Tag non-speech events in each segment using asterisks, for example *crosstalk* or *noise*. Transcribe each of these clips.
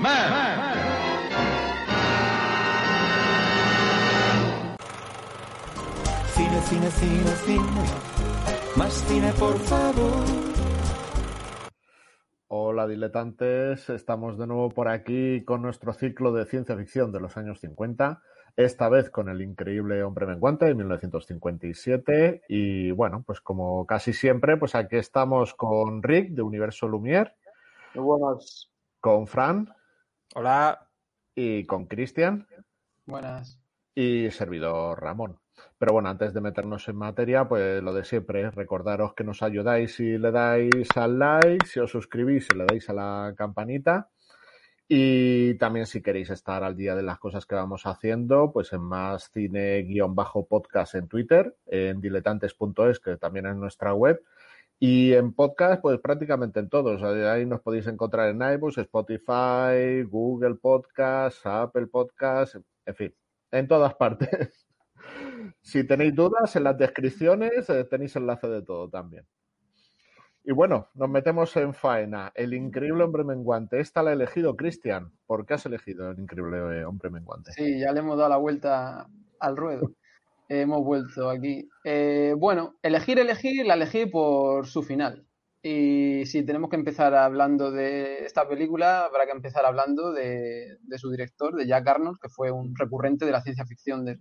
man. Cine, cine, cine, cine. Más cine, por favor. Hola diletantes, estamos de nuevo por aquí con nuestro ciclo de ciencia ficción de los años 50, esta vez con el increíble Hombre Menguante de 1957 y bueno, pues como casi siempre, pues aquí estamos con Rick de Universo Lumière, Muy buenas. Con Fran Hola. y con Cristian Buenas. y servidor Ramón. Pero bueno, antes de meternos en materia, pues lo de siempre, recordaros que nos ayudáis si le dais al like, si os suscribís, si le dais a la campanita. Y también si queréis estar al día de las cosas que vamos haciendo, pues en más cine-podcast en Twitter, en diletantes.es, que también es nuestra web. Y en podcast, pues prácticamente en todos. Ahí nos podéis encontrar en iBooks, Spotify, Google Podcast, Apple Podcast, en fin, en todas partes. *laughs* Si tenéis dudas, en las descripciones eh, tenéis enlace de todo también. Y bueno, nos metemos en faena. El increíble hombre menguante. Esta la ha elegido Cristian. ¿Por qué has elegido el increíble eh, hombre menguante? Sí, ya le hemos dado la vuelta al ruedo. Hemos vuelto aquí. Eh, bueno, elegir, elegir, la elegí por su final. Y si tenemos que empezar hablando de esta película, habrá que empezar hablando de, de su director, de Jack Arnold, que fue un recurrente de la ciencia ficción de,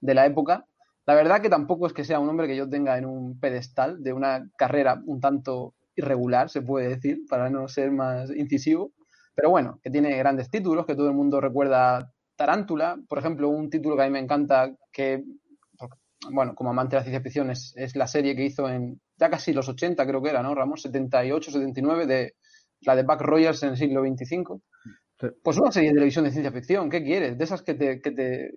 de la época. La verdad que tampoco es que sea un hombre que yo tenga en un pedestal de una carrera un tanto irregular, se puede decir, para no ser más incisivo. Pero bueno, que tiene grandes títulos, que todo el mundo recuerda Tarántula, por ejemplo, un título que a mí me encanta, que, bueno, como amante de la ciencia ficción, es, es la serie que hizo en ya casi los 80, creo que era, ¿no, Ramos? 78, 79, de la de Buck Rogers en el siglo 25. Sí. Pues una serie de televisión de ciencia ficción, ¿qué quieres? De esas que te, que te,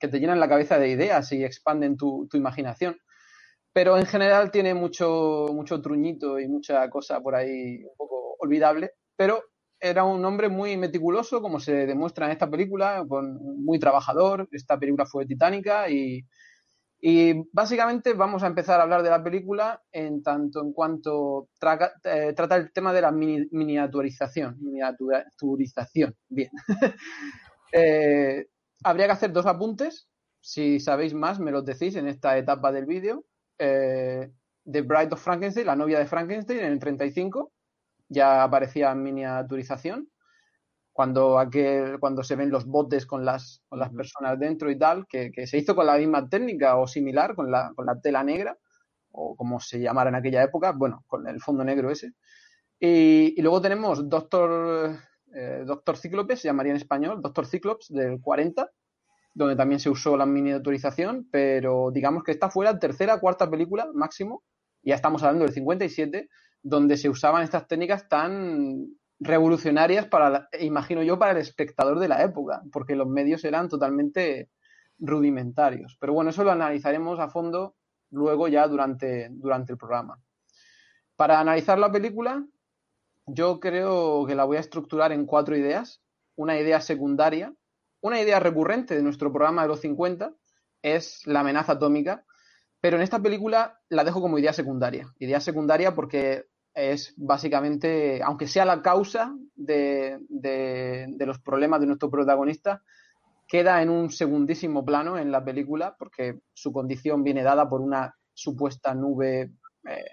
que te llenan la cabeza de ideas y expanden tu, tu imaginación. Pero en general tiene mucho, mucho truñito y mucha cosa por ahí un poco olvidable. Pero era un hombre muy meticuloso, como se demuestra en esta película, con, muy trabajador. Esta película fue titánica y, y básicamente vamos a empezar a hablar de la película en tanto en cuanto eh, trata el tema de la mini, miniaturización. Miniaturización, bien. *laughs* eh, habría que hacer dos apuntes. Si sabéis más, me los decís en esta etapa del vídeo. Eh, The Bride of Frankenstein, la novia de Frankenstein, en el 35, ya aparecía miniaturización. Cuando, aquel, cuando se ven los botes con las, con las personas dentro y tal, que, que, se hizo con la misma técnica o similar, con la, con la tela negra, o como se llamara en aquella época, bueno, con el fondo negro ese. Y, y luego tenemos Doctor, eh, Doctor Cíclope, se llamaría en español, Doctor Cíclops del 40, donde también se usó la miniaturización, pero digamos que esta fue la tercera cuarta película máximo, ya estamos hablando del 57, donde se usaban estas técnicas tan revolucionarias para, la, imagino yo, para el espectador de la época, porque los medios eran totalmente rudimentarios. Pero bueno, eso lo analizaremos a fondo luego ya durante, durante el programa. Para analizar la película, yo creo que la voy a estructurar en cuatro ideas. Una idea secundaria, una idea recurrente de nuestro programa de los 50 es la amenaza atómica, pero en esta película la dejo como idea secundaria. Idea secundaria porque es básicamente, aunque sea la causa de, los problemas de nuestro protagonista, queda en un segundísimo plano en la película porque su condición viene dada por una supuesta nube eh,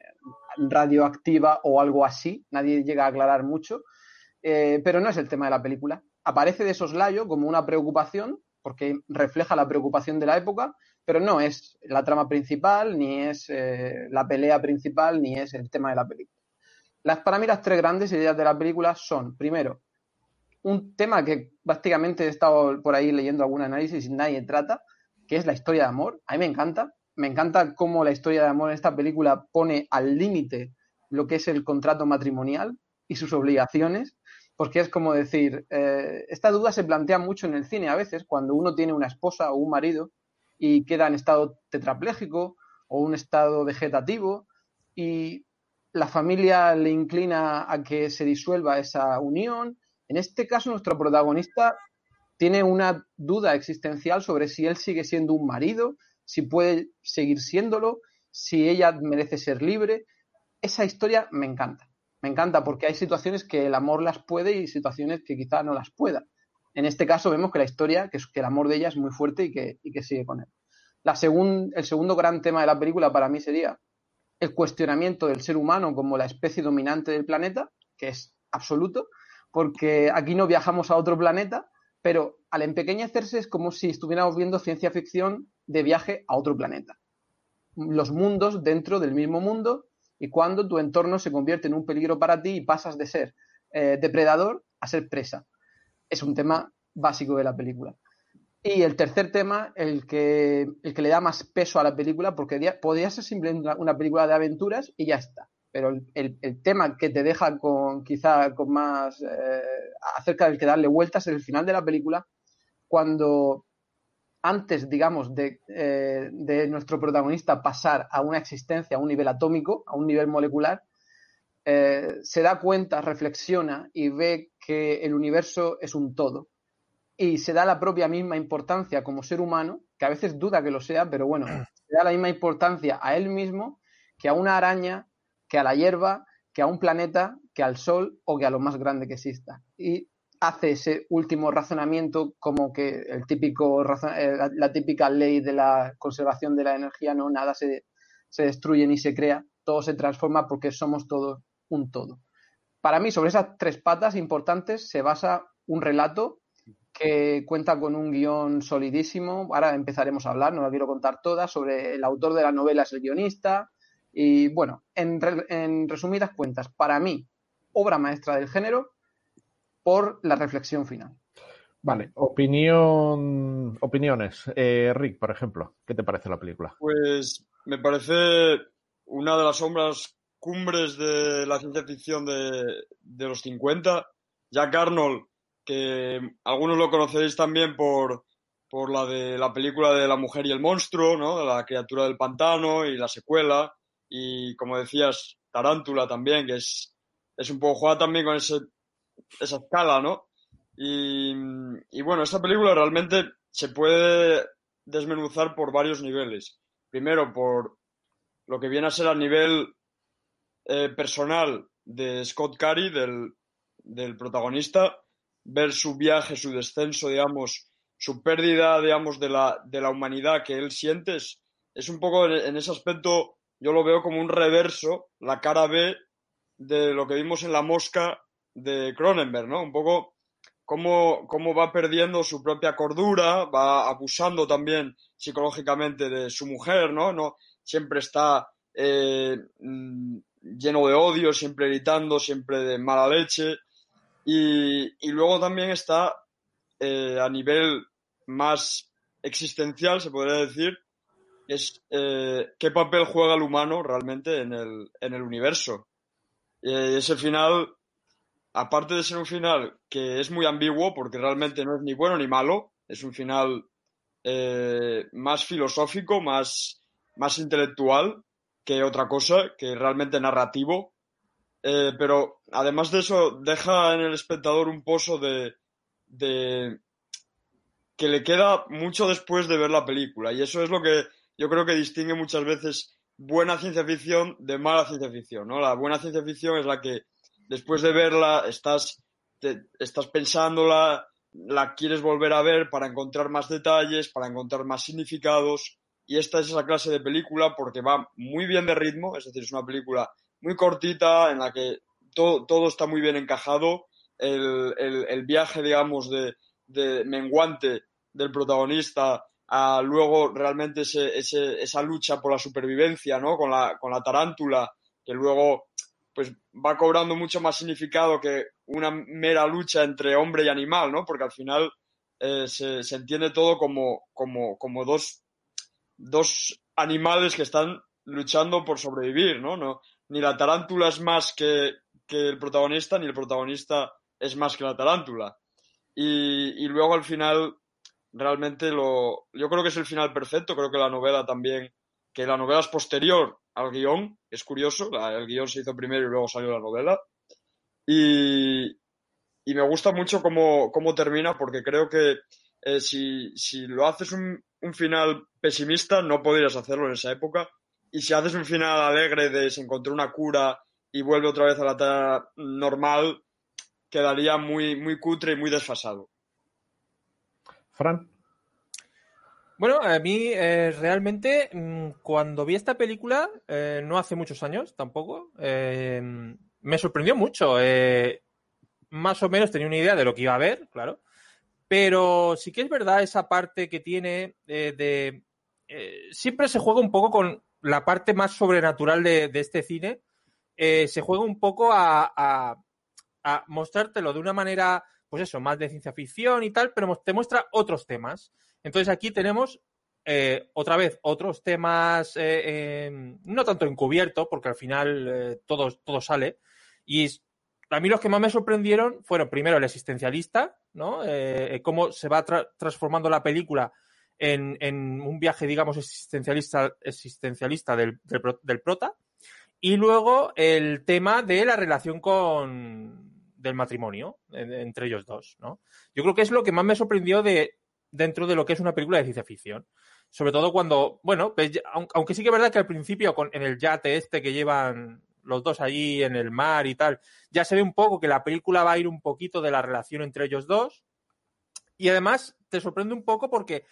radioactiva o algo así. Nadie llega a aclarar mucho, eh, pero no es el tema de la película. Aparece de soslayo como una preocupación porque refleja la preocupación de la época, pero no es la trama principal, ni es eh, la pelea principal, ni es el tema de la película. Las, para mí las tres grandes ideas de la película son, primero, un tema que prácticamente he estado por ahí leyendo algún análisis y nadie trata, que es la historia de amor. A mí me encanta. Me encanta cómo la historia de amor en esta película pone al límite lo que es el contrato matrimonial y sus obligaciones, porque es como decir, eh, esta duda se plantea mucho en el cine a veces, cuando uno tiene una esposa o un marido y queda en estado tetrapléjico o un estado vegetativo y la familia le inclina a que se disuelva esa unión. En este caso, nuestro protagonista tiene una duda existencial sobre si él sigue siendo un marido, si puede seguir siéndolo, si ella merece ser libre. Esa historia me encanta. Me encanta porque hay situaciones que el amor las puede y situaciones que quizá no las pueda. En este caso vemos que la historia, que, es, que el amor de ella es muy fuerte y que, y que sigue con él. La el segundo gran tema de la película para mí sería el cuestionamiento del ser humano como la especie dominante del planeta, que es absoluto, porque aquí no viajamos a otro planeta, pero al empequeñecerse es como si estuviéramos viendo ciencia ficción de viaje a otro planeta. Los mundos dentro del mismo mundo y cuando tu entorno se convierte en un peligro para ti y pasas de ser eh, depredador a ser presa. Es un tema básico de la película. Y el tercer tema, el que, el que le da más peso a la película, porque podría ser simplemente una, película de aventuras y ya está. Pero el, el, tema que te deja con quizá con más eh, acerca del que darle vueltas es el final de la película, cuando antes, digamos, de, eh, de, nuestro protagonista pasar a una existencia a un nivel atómico, a un nivel molecular, eh, se da cuenta, reflexiona y ve que el universo es un todo y se da la propia misma importancia como ser humano, que a veces duda que lo sea, pero bueno, se da la misma importancia a él mismo que a una araña, que a la hierba, que a un planeta, que al sol o que a lo más grande que exista. Y hace ese último razonamiento como que el típico eh, la, típica ley de la conservación de la energía, no nada se, se destruye ni se crea, todo se transforma porque somos todos un todo. Para mí, sobre esas tres patas importantes se basa un relato que cuenta con un guion solidísimo. Ahora empezaremos a hablar, no la quiero contar toda, sobre el autor de la novela es el guionista. Y bueno, en, en resumidas cuentas, para mí, obra maestra del género por la reflexión final. Vale, opinión, opiniones. Eh, Rick, por ejemplo, ¿qué te parece la película? Pues me parece una de las sombras cumbres de la ciencia ficción de, de los 50. Jack Arnold que algunos lo conoceréis también por, por la de la película de La mujer y el monstruo, ¿no? La criatura del pantano y la secuela. Y como decías, Tarántula también, que es, es un poco juega también con ese, esa escala, ¿no? Y, y bueno, esta película realmente se puede desmenuzar por varios niveles. Primero, por lo que viene a ser a nivel eh, personal de Scott Carey, del, del protagonista, ver su viaje, su descenso, digamos, su pérdida, digamos, de la, de la humanidad que él siente, es, un poco en, ese aspecto, yo lo veo como un reverso, la cara B de lo que vimos en La Mosca de Cronenberg, ¿no? Un poco cómo, cómo va perdiendo su propia cordura, va abusando también psicológicamente de su mujer, ¿no? no siempre está eh, mm, lleno de odio, siempre gritando, siempre de mala leche. Y, luego también está eh, a nivel más existencial, se podría decir, es eh, qué papel juega el humano realmente en el, en el universo. Y ese final, aparte de ser un final que es muy ambiguo, porque realmente no es ni bueno ni malo, es un final eh, más filosófico, más, más intelectual que otra cosa, que realmente narrativo, eh, pero además de eso, deja en el espectador un pozo de, de que le queda mucho después de ver la película. Y eso es lo que yo creo que distingue muchas veces buena ciencia ficción de mala ciencia ficción. ¿no? La buena ciencia ficción es la que después de verla estás, estás pensándola, la quieres volver a ver para encontrar más detalles, para encontrar más significados. Y esta es esa clase de película porque va muy bien de ritmo, es decir, es una película muy cortita, en la que todo, todo está muy bien encajado. El, el, viaje, digamos, de, de, menguante del protagonista a luego realmente ese, ese, esa lucha por la supervivencia, ¿no? Con la, con la tarántula, que luego pues va cobrando mucho más significado que una mera lucha entre hombre y animal, ¿no? Porque al final eh, se, se, entiende todo como, como, como dos, dos animales que están luchando por sobrevivir, ¿no? no ni la tarántula es más que, que el protagonista, ni el protagonista es más que la tarántula. Y, y, luego al final, realmente lo. Yo creo que es el final perfecto, creo que la novela también. Que la novela es posterior al guion, es curioso, el guion se hizo primero y luego salió la novela. Y, y me gusta mucho cómo, cómo, termina, porque creo que eh, si, si, lo haces un, un, final pesimista, no podrías hacerlo en esa época. Y si haces un final alegre de se encontró una cura y vuelve otra vez a la tarea normal, quedaría muy, muy cutre y muy desfasado. Fran. Bueno, a mí eh, realmente mm, cuando vi esta película, eh, no hace muchos años tampoco, eh, me sorprendió mucho. Eh, más o menos tenía una idea de lo que iba a ver, claro, pero sí que es verdad esa parte que tiene eh, de... siempre se juega un poco con la parte más sobrenatural de, este cine, se juega un poco a, a, mostrártelo de una manera pues eso, más de ciencia ficción y tal, pero te muestra otros temas. Entonces aquí tenemos eh, otra vez otros temas, eh, eh, no tanto encubierto, porque al final eh, todo, todo sale. Y a mí los que más me sorprendieron fueron primero el existencialista, ¿no? Eh, cómo se va tra transformando la película en, un viaje, digamos, existencialista, existencialista del, del, del prota. Y luego el tema de la relación con, del matrimonio entre ellos dos, ¿no? Yo creo que es lo que más me sorprendió de dentro de lo que es una película de ciencia ficción. Sobre todo cuando, bueno, pues, aunque sí que es verdad que al principio con, en el yate este que llevan los dos allí en el mar y tal, ya se ve un poco que la película va a ir un poquito de la relación entre ellos dos. Y además te sorprende un poco porque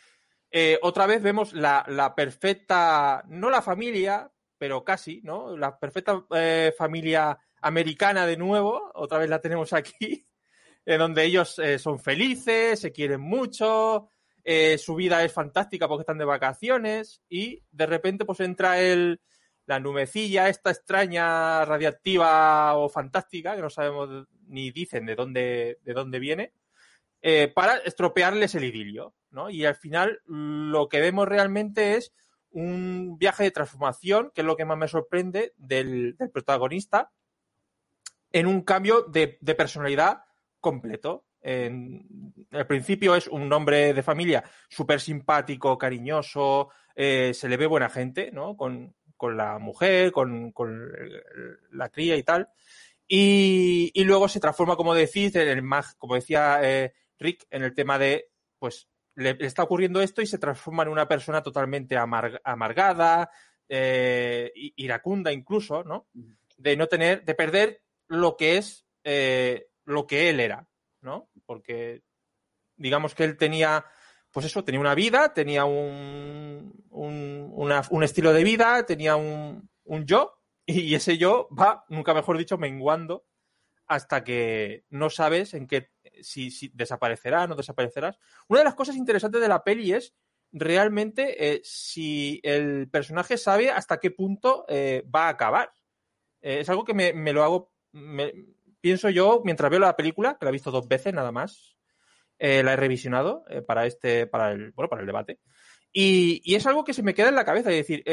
eh, otra vez vemos la, la, perfecta, no la familia, pero casi, ¿no? La perfecta eh, familia americana de nuevo, otra vez la tenemos aquí, *laughs* en donde ellos eh, son felices, se quieren mucho, eh, su vida es fantástica porque están de vacaciones y de repente pues entra el, la nubecilla, esta extraña radiactiva o fantástica, que no sabemos ni dicen de dónde, de dónde viene, eh, para estropearles el idilio, Y al final lo que vemos realmente es un viaje de transformación, que es lo que más me sorprende del, del protagonista, en un cambio de, de personalidad completo. En, al principio es un hombre de familia súper simpático, cariñoso, eh, se le ve buena gente, ¿no? Con, con la mujer, con, con, la cría y tal. Y, y, luego se transforma, como decís, en el mag, como decía eh, Rick, en el tema de, pues, le, está ocurriendo esto y se transforma en una persona totalmente amarg amargada, eh, iracunda incluso, ¿no? De no tener, de perder lo que es eh, lo que él era, ¿no? Porque digamos que él tenía, pues eso, tenía una vida, tenía un, un, una, un estilo de vida, tenía un, un yo, y ese yo va, nunca mejor dicho, menguando hasta que no sabes en qué, si, si desaparecerá, no desaparecerás. Una de las cosas interesantes de la peli es realmente eh, si el personaje sabe hasta qué punto eh, va a acabar. Eh, es algo que me, lo hago pienso yo, mientras veo la película, que la he visto dos veces nada más, la he revisionado para este, para el, bueno, para el debate. Y, es algo que se me queda en la cabeza, es decir,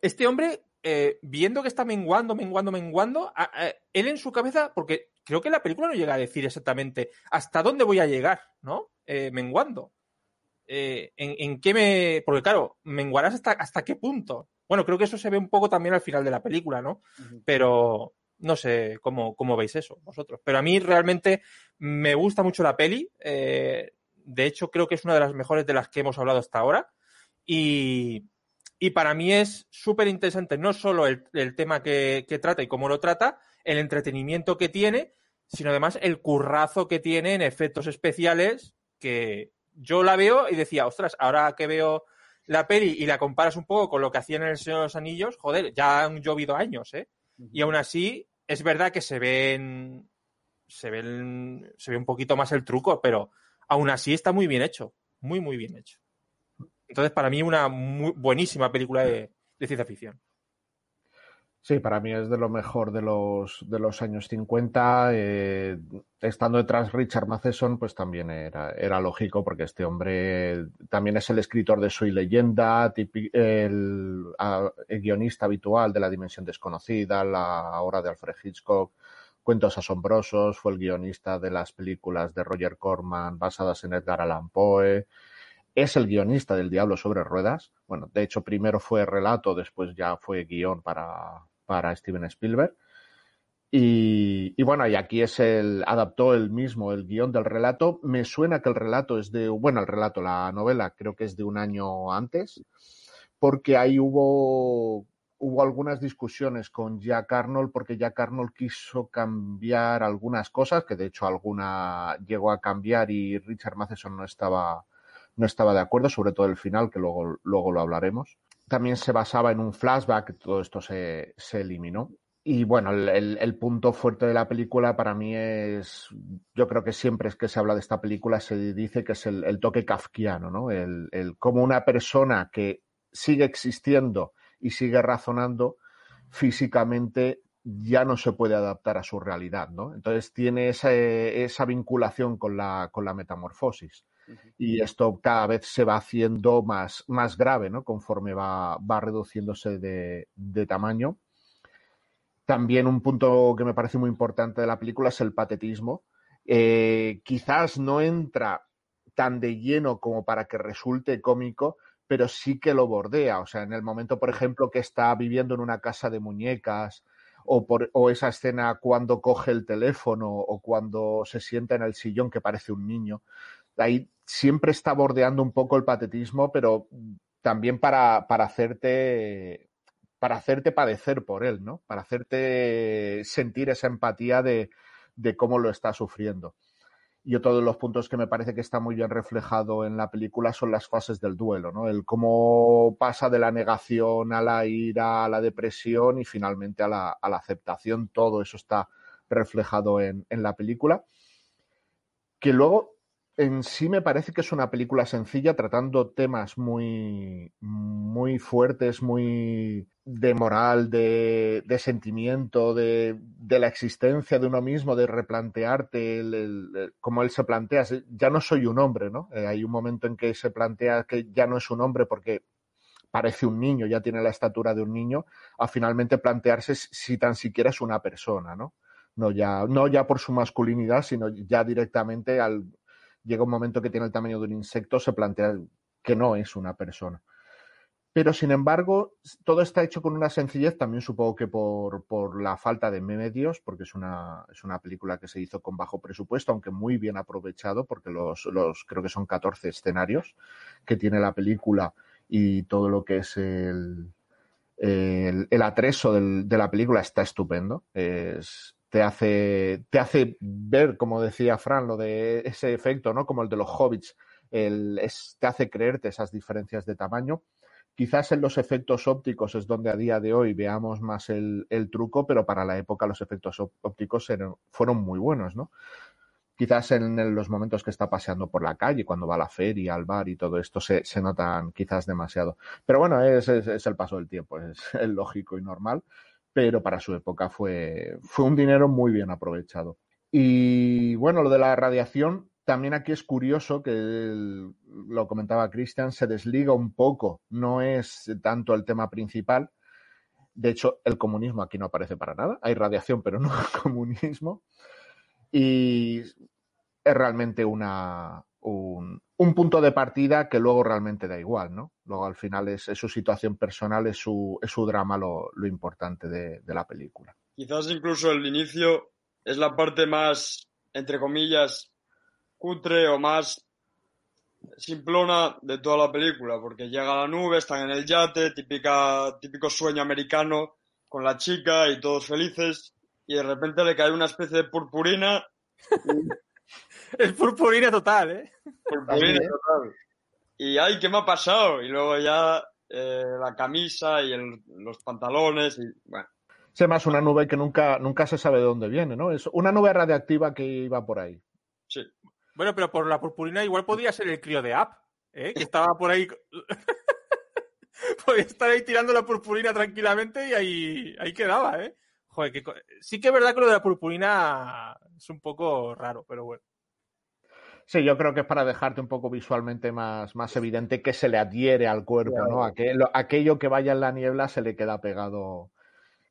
este hombre, viendo que está menguando, menguando, menguando, él en su cabeza, porque creo que la película no llega a decir exactamente hasta dónde voy a llegar, ¿no? Eh, menguando. En, en, qué me. Porque claro, menguarás hasta, hasta qué punto. Bueno, creo que eso se ve un poco también al final de la película, ¿no? Uh -huh. Pero no sé cómo, cómo, veis eso vosotros. Pero a mí realmente me gusta mucho la peli. Eh, de hecho, creo que es una de las mejores de las que hemos hablado hasta ahora. Y, y para mí es súper interesante no solo el, el tema que, que, trata y cómo lo trata, el entretenimiento que tiene, sino además el currazo que tiene en efectos especiales que yo la veo y decía, ostras, ahora que veo la peli y la comparas un poco con lo que hacían en El Señor de los Anillos, joder, ya han llovido años, ¿eh? Uh -huh. Y aún así, es verdad que se ven, se ven, se ve un poquito más el truco, pero aún así está muy bien hecho, muy, muy bien hecho. Entonces, para mí, una muy buenísima película de, de ciencia ficción. Sí, para mí es de lo mejor de los, de los años 50. Eh, estando detrás Richard Matheson, pues también era, era lógico, porque este hombre también es el escritor de Soy Leyenda, el, el, guionista habitual de La Dimensión Desconocida, La Hora de Alfred Hitchcock, Cuentos Asombrosos, fue el guionista de las películas de Roger Corman basadas en Edgar Allan Poe es el guionista del Diablo sobre Ruedas. Bueno, de hecho, primero fue relato, después ya fue guion para, para Steven Spielberg. Y, bueno, y aquí es el, adaptó el mismo el guion del relato. Me suena que el relato es de, bueno, el relato, la novela creo que es de un año antes, porque ahí hubo, hubo algunas discusiones con Jack Arnold, porque Jack Arnold quiso cambiar algunas cosas, que de hecho alguna llegó a cambiar y Richard Matheson no estaba, no estaba de acuerdo, sobre todo el final, que luego, luego lo hablaremos también se basaba en un flashback, todo esto se, se eliminó. Y bueno, el, el, punto fuerte de la película para mí es, yo creo que siempre es que se habla de esta película se dice que es el, toque kafkiano, ¿no? El, el como una persona que sigue existiendo y sigue razonando físicamente ya no se puede adaptar a su realidad, ¿no? Entonces tiene esa, esa vinculación con la, con la metamorfosis y esto cada vez se va haciendo más, más grave, ¿no? Conforme va, va reduciéndose de, de, tamaño. También un punto que me parece muy importante de la película es el patetismo. Eh, quizás no entra tan de lleno como para que resulte cómico, pero sí que lo bordea. O sea, en el momento, por ejemplo, que está viviendo en una casa de muñecas, o, por, o esa escena cuando coge el teléfono, o cuando se sienta en el sillón que parece un niño ahí siempre está bordeando un poco el patetismo, pero también para, para hacerte para hacerte padecer por él, ¿no? Para hacerte sentir esa empatía de, de cómo lo está sufriendo. Y otro de los puntos que me parece que está muy bien reflejado en la película son las fases del duelo, ¿no? El cómo pasa de la negación a la ira, a la depresión y finalmente a la, a la aceptación. Todo eso está reflejado en, en la película. Que luego en sí me parece que es una película sencilla tratando temas muy, muy fuertes, muy de moral, de, de sentimiento, de, de, la existencia de uno mismo, de replantearte, como él se plantea, ya no soy un hombre, ¿no? Eh, hay un momento en que se plantea que ya no es un hombre porque parece un niño, ya tiene la estatura de un niño, a finalmente plantearse si tan siquiera es una persona, ¿no? No ya, no ya por su masculinidad, sino ya directamente al, llega un momento que tiene el tamaño de un insecto, se plantea que no es una persona. Pero sin embargo, todo está hecho con una sencillez, también supongo que por, por la falta de medios, porque es una, es una película que se hizo con bajo presupuesto, aunque muy bien aprovechado, porque los, los creo que son 14 escenarios que tiene la película y todo lo que es el, el, el atreso de la película está estupendo. Es, te hace, te hace ver, como decía Fran, lo de ese efecto, ¿no? Como el de los hobbits, el, te hace creerte esas diferencias de tamaño. Quizás en los efectos ópticos es donde a día de hoy veamos más el, truco, pero para la época los efectos ópticos fueron muy buenos, ¿no? Quizás en los momentos que está paseando por la calle, cuando va a la feria, al bar y todo esto, se, se notan quizás demasiado. Pero bueno, es, es, el paso del tiempo, es lógico y normal pero para su época fue, fue un dinero muy bien aprovechado. Y bueno, lo de la radiación, también aquí es curioso que lo comentaba Christian, se desliga un poco, no es tanto el tema principal. De hecho, el comunismo aquí no aparece para nada. Hay radiación, pero no *laughs* comunismo. Y es realmente una, un, un, punto de partida que luego realmente da igual, ¿no? Luego al final es, es su situación personal, es su, es su drama lo, lo importante de, de, la película. Quizás incluso el inicio es la parte más, entre comillas, cutre o más simplona de toda la película, porque llega a la nube, están en el yate, típica, típico sueño americano con la chica y todos felices, y de repente le cae una especie de purpurina *laughs* Es purpurina total, ¿eh? Purpurina total. Y ay, ¿qué me ha pasado? Y luego ya eh, la camisa y el, los pantalones y bueno. Es más una nube que nunca, nunca se sabe de dónde viene, ¿no? Es una nube radiactiva que iba por ahí. Sí. Bueno, pero por la purpurina igual podría ser el crío de App, ¿eh? Que estaba por ahí. *laughs* Podía estar ahí tirando la purpurina tranquilamente y ahí, ahí quedaba, ¿eh? Joder, que sí que es verdad que lo de la purpurina es un poco raro, pero bueno. Sí, yo creo que es para dejarte un poco visualmente más, más evidente que se le adhiere al cuerpo, ¿no? Aquello, aquello que vaya en la niebla se le queda pegado.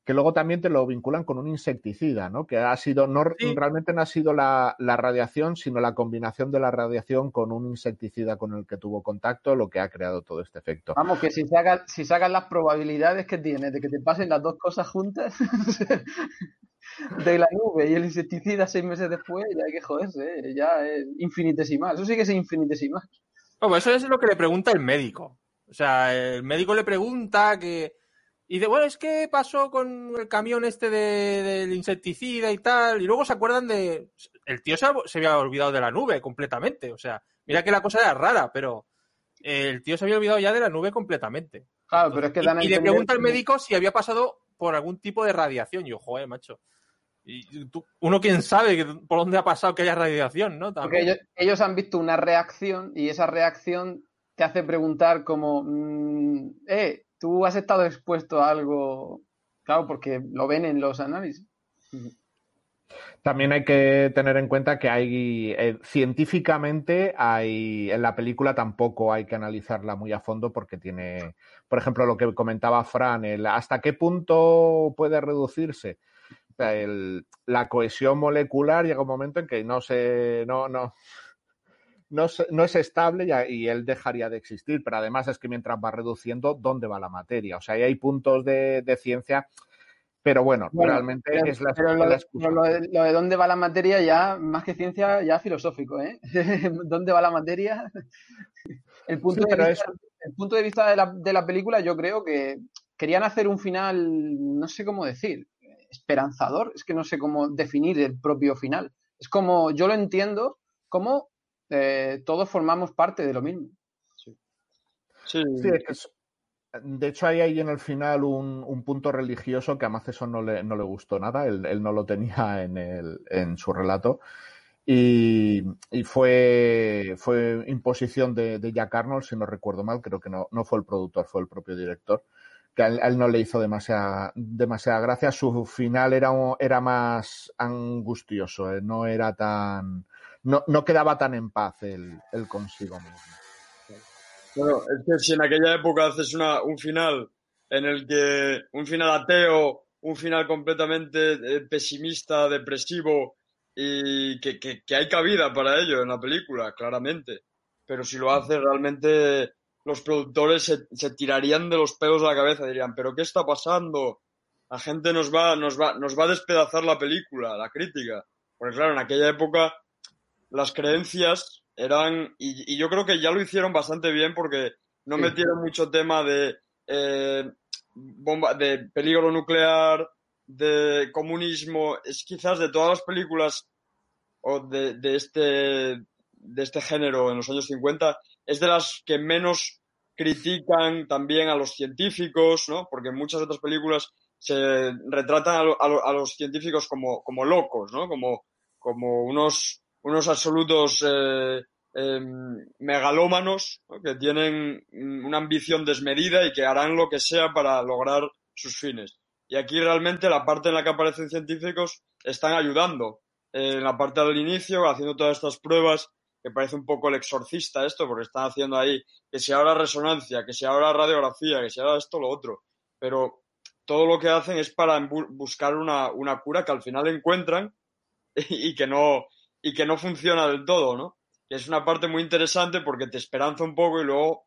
Que luego también te lo vinculan con un insecticida, ¿no? Que ha sido, no, Sí. realmente no ha sido la, la radiación, sino la combinación de la radiación con un insecticida con el que tuvo contacto, lo que ha creado todo este efecto. Vamos, que si sacas, si sacas las probabilidades que tienes de que te pasen las dos cosas juntas, *laughs* de la nube y el insecticida seis meses después, ya hay que joderse, ya es infinitesimal. Eso sí que es infinitesimal. Bueno, eso es lo que le pregunta el médico. O sea, el médico le pregunta que. Y dice, bueno, es que pasó con el camión este de- del insecticida y tal. Y luego se acuerdan de. El tío se, ha- se había olvidado de la nube completamente. O sea, mira que la cosa era rara, pero el tío se había olvidado ya de la nube completamente. Claro, pero es que Y, dan a y le pregunta al médico si había pasado por algún tipo de radiación. Y yo, joder, macho. Y tú- uno quién sabe por dónde ha pasado que haya radiación, ¿no? Porque ellos han visto una reacción y esa reacción te hace preguntar como, mm, eh, tú has estado expuesto a algo, claro, porque lo ven en los análisis. También hay que tener en cuenta que hay eh, científicamente hay en la película tampoco hay que analizarla muy a fondo porque tiene, por ejemplo, lo que comentaba Fran, el hasta qué punto puede reducirse. El- la cohesión molecular llega un momento en que no se no no no, se- no es estable y, él dejaría de existir, pero además es que mientras va reduciendo, ¿dónde va la materia? O sea, ahí hay puntos de, de ciencia, pero bueno, Bueno, realmente pero, es la, pero lo, la excusa. pero lo de- lo de dónde va la materia ya, más que ciencia, ya filosófico, ¿eh? *laughs* ¿Dónde va la materia? *laughs* El punto, Sí, de, vista, el punto de vista de la, de la película, yo creo que querían hacer un final, no sé cómo decir, esperanzador, es que no sé cómo definir el propio final. Es como, yo lo entiendo, como eh, todos formamos parte de lo mismo. Sí, Sí, es que es- de hecho hay ahí en el final un, un punto religioso que a Maceson no le, no le gustó nada, él, él no lo tenía en, el, en su relato. Y, y fue, fue imposición de, de Jack Arnold, si no recuerdo mal, creo que no, no fue el productor, fue el propio director, que a él, a él no le hizo demasiada, demasiada gracia. Su final era, era más angustioso, eh, no era tan, no, no quedaba tan en paz él, él consigo mismo. Bueno, es que si en aquella época haces una, un final en el que un final ateo, un final completamente eh, pesimista, depresivo y que, que, que hay cabida para ello en la película, claramente. Pero si lo haces realmente los productores se, se tirarían de los pelos de la cabeza, dirían, pero ¿qué está pasando? La gente nos va, nos va, nos va a despedazar la película, la crítica. Porque claro, en aquella época las creencias eran, y, y yo creo que ya lo hicieron bastante bien porque no Sí. metieron mucho tema de, eh, bomba, de peligro nuclear, de comunismo, es quizás de todas las películas o de, de este, de este género en los años 50, es de las que menos critican también a los científicos, ¿no? Porque en muchas otras películas se retratan a, lo- a lo- a los científicos como, como locos, ¿no? Como, como unos, unos absolutos eh, em, megalómanos ¿no? que tienen mm, una ambición desmedida y que harán lo que sea para lograr sus fines. Y aquí realmente la parte en la que aparecen científicos están ayudando. Eh, en la parte del inicio, haciendo todas estas pruebas, que parece un poco el exorcista esto, porque están haciendo ahí que si ahora resonancia, que si ahora radiografía, que si ahora esto, lo otro. Pero todo lo que hacen es para bu- buscar una, una cura que al final encuentran *laughs* y que no, y que no funciona del todo, ¿no? Que es una parte muy interesante porque te esperanza un poco y luego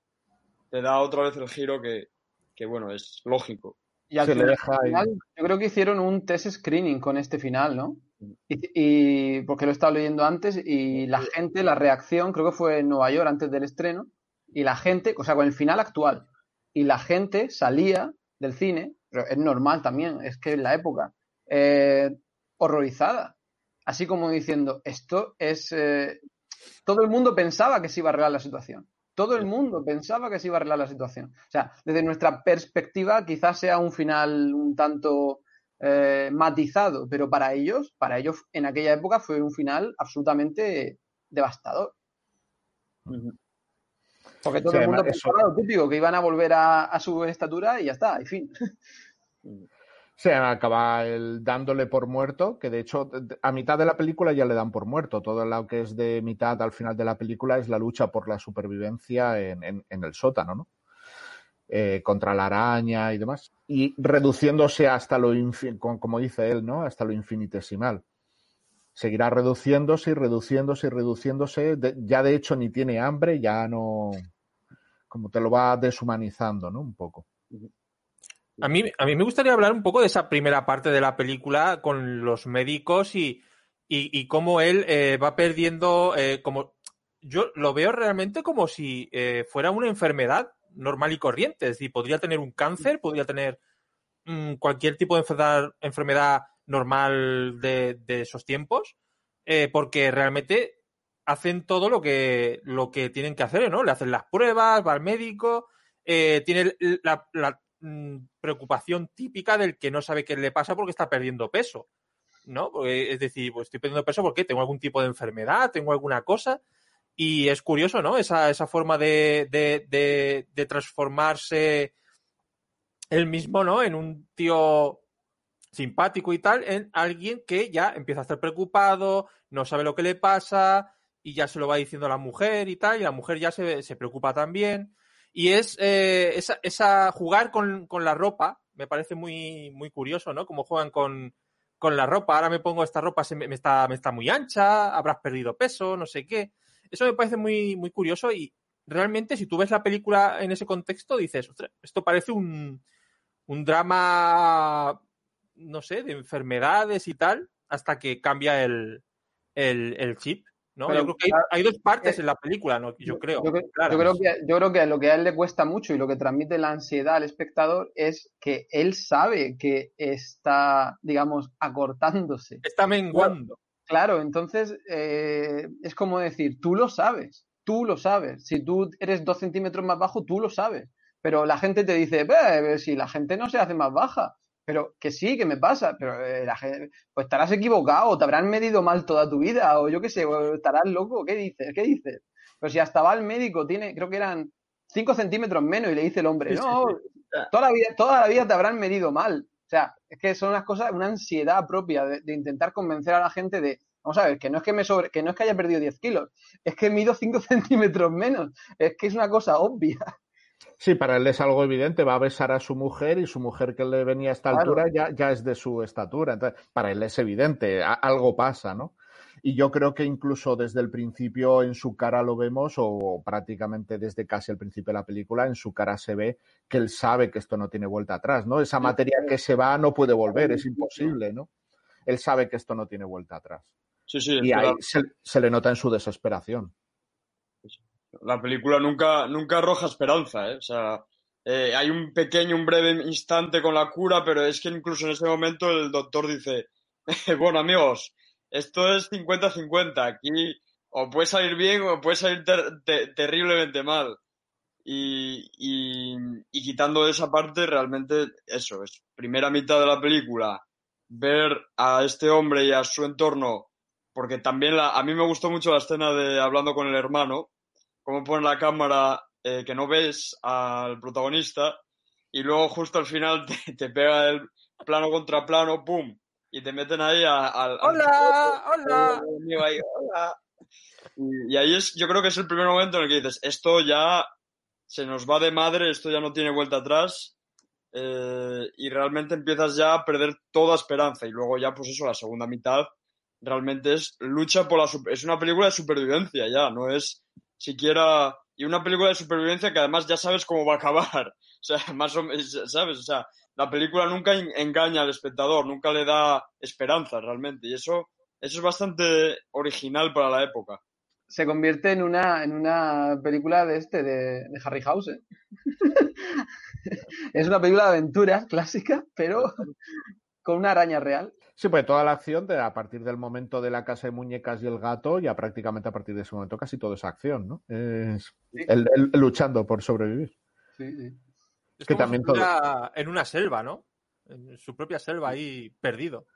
te da otra vez el giro que, que bueno, es lógico. Y al final, yo creo que hicieron un test screening con este final, ¿no? Y, y- porque lo he estado leyendo antes y la gente, la reacción, creo que fue en Nueva York antes del estreno, y la gente, o sea, con el final actual, y la gente salía del cine, pero es normal también, es que en la época, eh, horrorizada, así como diciendo, esto es... eh, todo el mundo pensaba que se iba a arreglar la situación. Todo el mundo pensaba que se iba a arreglar la situación. O sea, desde nuestra perspectiva, quizás sea un final un tanto eh, matizado, pero para ellos, para ellos en aquella época fue un final absolutamente devastador. Porque todo Sí, el mundo pensaba lo típico, que iban a volver a, a su estatura y ya está, y fin. Se acaba el dándole por muerto, que de hecho a mitad de la película ya le dan por muerto. Todo lo que es de mitad al final de la película es la lucha por la supervivencia en, en- el sótano, ¿no? Eh, contra la araña y demás. Y reduciéndose hasta lo, como dice él, ¿no? Hasta lo infinitesimal. Seguirá reduciéndose y reduciéndose y reduciéndose. Ya de hecho ni tiene hambre, ya no. Como te lo va deshumanizando, ¿no? Un poco. A mí, a mí me gustaría hablar un poco de esa primera parte de la película con los médicos y, y, cómo él eh, va perdiendo, eh, como yo lo veo realmente como si eh, fuera una enfermedad normal y corriente. Es decir, podría tener un cáncer, podría tener mm, cualquier tipo de enfermedad, enfermedad normal de, esos tiempos, porque realmente hacen todo lo que, lo que tienen que hacer, ¿no? Le hacen las pruebas, va al médico, tiene la, mm, preocupación típica del que no sabe qué le pasa porque está perdiendo peso, ¿no? Porque, es decir, pues estoy perdiendo peso porque tengo algún tipo de enfermedad, tengo alguna cosa. Y es curioso, ¿no? Esa, esa forma de, de transformarse él mismo, ¿no? En un tío simpático y tal, en alguien que ya empieza a estar preocupado, no sabe lo que le pasa y ya se lo va diciendo a la mujer y tal, y la mujer ya se, se preocupa también. Y es eh, esa, esa, jugar con, la ropa, me parece muy, muy curioso, ¿no? Como juegan con, con la ropa. Ahora me pongo esta ropa, se me, me, está, me está muy ancha, habrás perdido peso, no sé qué. Eso me parece muy, muy curioso y realmente si tú ves la película en ese contexto dices, esto parece un, un drama, no sé, de enfermedades y tal, hasta que cambia el, el, el chip. ¿No? Pero, yo creo que hay, hay dos partes eh, en la película, ¿no? yo creo. Yo, claro. yo, creo que, yo creo que lo que a él le cuesta mucho y lo que transmite la ansiedad al espectador es que él sabe que está, digamos, acortándose. Está menguando. Claro, entonces eh, es como decir, tú lo sabes, tú lo sabes. Si tú eres dos centímetros más bajo, tú lo sabes. Pero la gente te dice, si la gente no se hace más baja, pero que sí, que me pasa, pero eh, la gente, pues estarás equivocado, te habrán medido mal toda tu vida, o yo qué sé, o estarás loco, ¿qué dices? ¿Qué dices? Pero si hasta va el médico, tiene, creo que eran 5 centímetros menos, y le dice el hombre, no, toda la vida, toda la vida te habrán medido mal. O sea, es que son unas cosas, una ansiedad propia de, de intentar convencer a la gente de, vamos a ver, que no es que me sobre, que no es que haya perdido 10 kilos, es que mido 5 *laughs* centímetros menos, es que es una cosa obvia. Sí, para él es algo evidente, va a besar a su mujer y su mujer que le venía a esta claro. altura ya, ya, es de su estatura. Entonces, para él es evidente, a, algo pasa, ¿no? Y yo creo que incluso desde el principio en su cara lo vemos, o prácticamente desde casi el principio de la película, en su cara se ve que él sabe que esto no tiene vuelta atrás, ¿no? Esa materia que se va no puede volver, es imposible, ¿no? Él sabe que esto no tiene vuelta atrás. Sí, sí, y ahí se, se le nota en su desesperación la película nunca, nunca arroja esperanza, ¿eh? O sea, eh, hay un pequeño, un breve instante con la cura, pero es que incluso en ese momento el doctor dice, *laughs* bueno amigos, esto es 50-50, aquí o puede salir bien o puede salir ter ter terriblemente mal. Y, y, y, quitando esa parte, realmente eso, es primera mitad de la película, ver a este hombre y a su entorno, porque también la, a mí me gustó mucho la escena de hablando con el hermano, cómo pone la cámara eh, que no ves al protagonista y luego justo al final *laughs* te, te pega el plano contra plano, ¡pum! Y te meten ahí al... ¡Hola! ¡Hola! *laughs* Ahí, hola. Y, y, ahí es, yo creo que es el primer momento en el que dices, esto ya se nos va de madre, esto ya no tiene vuelta atrás eh, y realmente empiezas ya a perder toda esperanza y luego ya pues eso, la segunda mitad realmente es lucha por la... Es una película de supervivencia ya, no es siquiera y una película de supervivencia que además ya sabes cómo va a acabar. *laughs* O sea, más o menos, ¿sabes? O sea, la película nunca engaña al espectador, nunca le da esperanza realmente. Y eso, eso es bastante original para la época. Se convierte en una, en una película de este, de, de Harryhausen. *laughs* es una película de aventuras clásica, pero con una araña real. Sí, pues toda la acción, de, a partir del momento de la casa de muñecas y el gato, ya prácticamente a partir de ese momento casi todo es acción, ¿no? Es sí. el, el, el luchando por sobrevivir. Sí, sí. Es que también todo... en una selva, ¿no? En su propia selva ahí perdido.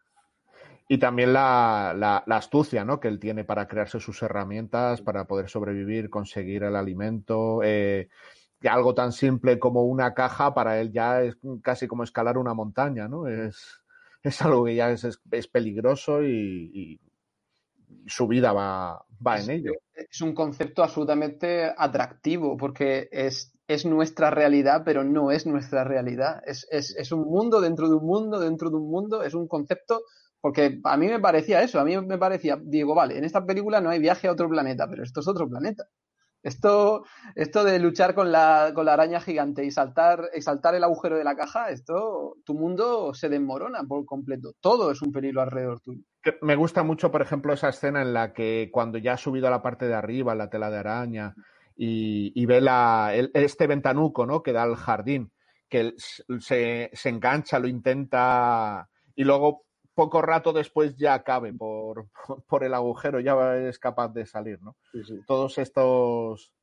y también la, la, la, astucia ¿no? que él tiene para crearse sus herramientas, para poder sobrevivir, conseguir el alimento. Eh, algo tan simple como una caja para él ya es casi como escalar una montaña, ¿no? Es, es algo que ya es, es, es peligroso y, y, su vida va, va en ello. Es un concepto absolutamente atractivo porque es, es nuestra realidad, pero no es nuestra realidad. Es, es, es un mundo dentro de un mundo, dentro de un mundo, es un concepto porque a mí me parecía eso, a mí me parecía, digo, vale, en esta película no hay viaje a otro planeta, pero esto es otro planeta. Esto, esto de luchar con la, con la araña gigante y saltar, saltar el agujero de la caja, esto, tu mundo se desmorona por completo. Todo es un peligro alrededor tuyo. Me gusta mucho, por ejemplo, esa escena en la que cuando ya ha subido a la parte de arriba, la tela de araña, y, y ve la, este ventanuco, ¿no? Que da al jardín, que se, se engancha, lo intenta, y luego poco rato después ya cabe por, *laughs* por, el agujero, ya es capaz de salir, ¿no? Sí, sí. Todos estos,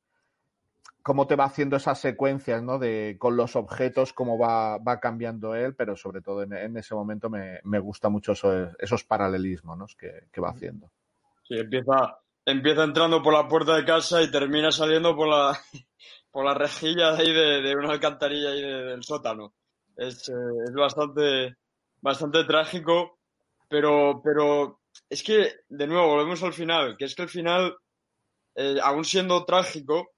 cómo te va haciendo esas secuencias, ¿no? De, con los objetos, cómo va, va cambiando él, pero sobre todo en, en ese momento me, me gusta mucho esos, esos paralelismos, ¿no? Que, que, va haciendo. Sí, empieza, empieza entrando por la puerta de casa y termina saliendo por la, *laughs* por la rejilla de ahí de, de una alcantarilla ahí de, del sótano. Es, eh, es bastante, bastante trágico pero, pero es que, de nuevo, volvemos al final, que es que el final, eh, aún siendo trágico,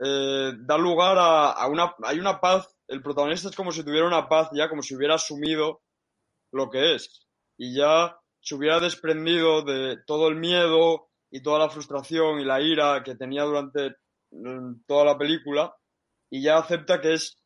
eh, da lugar a, una, hay una paz, el protagonista es como si tuviera una paz ya, como si hubiera asumido lo que es, y ya se hubiera desprendido de todo el miedo y toda la frustración y la ira que tenía durante mm, toda la película, y ya acepta que es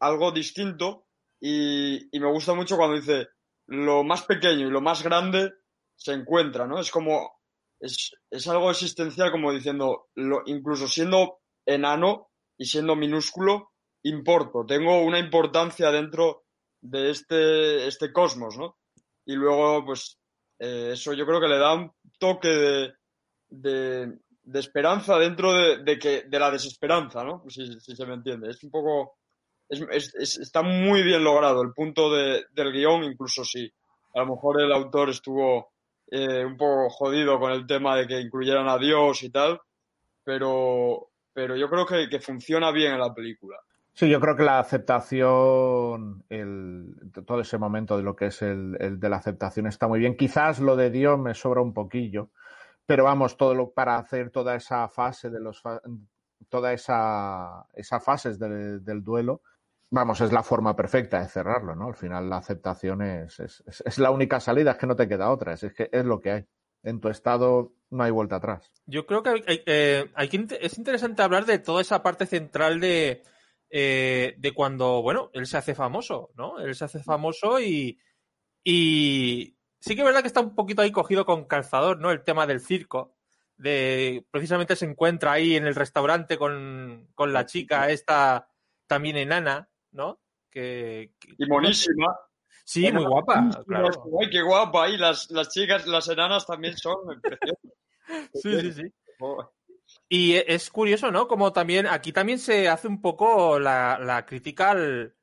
algo distinto, y, y me gusta mucho cuando dice, lo más pequeño y lo más grande se encuentra, ¿no? Es como, es, es algo existencial como diciendo, lo, incluso siendo enano y siendo minúsculo, importo, tengo una importancia dentro de este, este cosmos, ¿no? Y luego, pues, eh, eso yo creo que le da un toque de, de, de esperanza dentro de, de, que, de la desesperanza, ¿no? Si, si se me entiende. Es un poco, es, es, es, está muy bien logrado el punto de, del guion, incluso si a lo mejor el autor estuvo eh, un poco jodido con el tema de que incluyeran a Dios y tal, pero, pero yo creo que, que funciona bien en la película. Sí, yo creo que la aceptación, el, todo ese momento de lo que es el, el, de la aceptación está muy bien. Quizás lo de Dios me sobra un poquillo, pero vamos, todo lo para hacer toda esa fase de los toda esa, esa fases de, del duelo, vamos, es la forma perfecta de cerrarlo, ¿no? Al final la aceptación es, es, la única salida, es que no te queda otra, es, que es lo que hay. En tu estado no hay vuelta atrás. Yo creo que hay, eh, hay que, es interesante hablar de toda esa parte central de, eh, de cuando, bueno, él se hace famoso, ¿no? Él se hace famoso y, y sí que es verdad que está un poquito ahí cogido con calzador, ¿no? El tema del circo. De, precisamente se encuentra ahí en el restaurante con, con la chica esta también enana, ¿no? Que, que... Y monísima. Sí, muy guapa. Claro. Ay, qué guapa. Y las, las chicas, las enanas también son *laughs* sí, sí, sí. Y es curioso, ¿no? Como también aquí también se hace un poco la, la crítica al,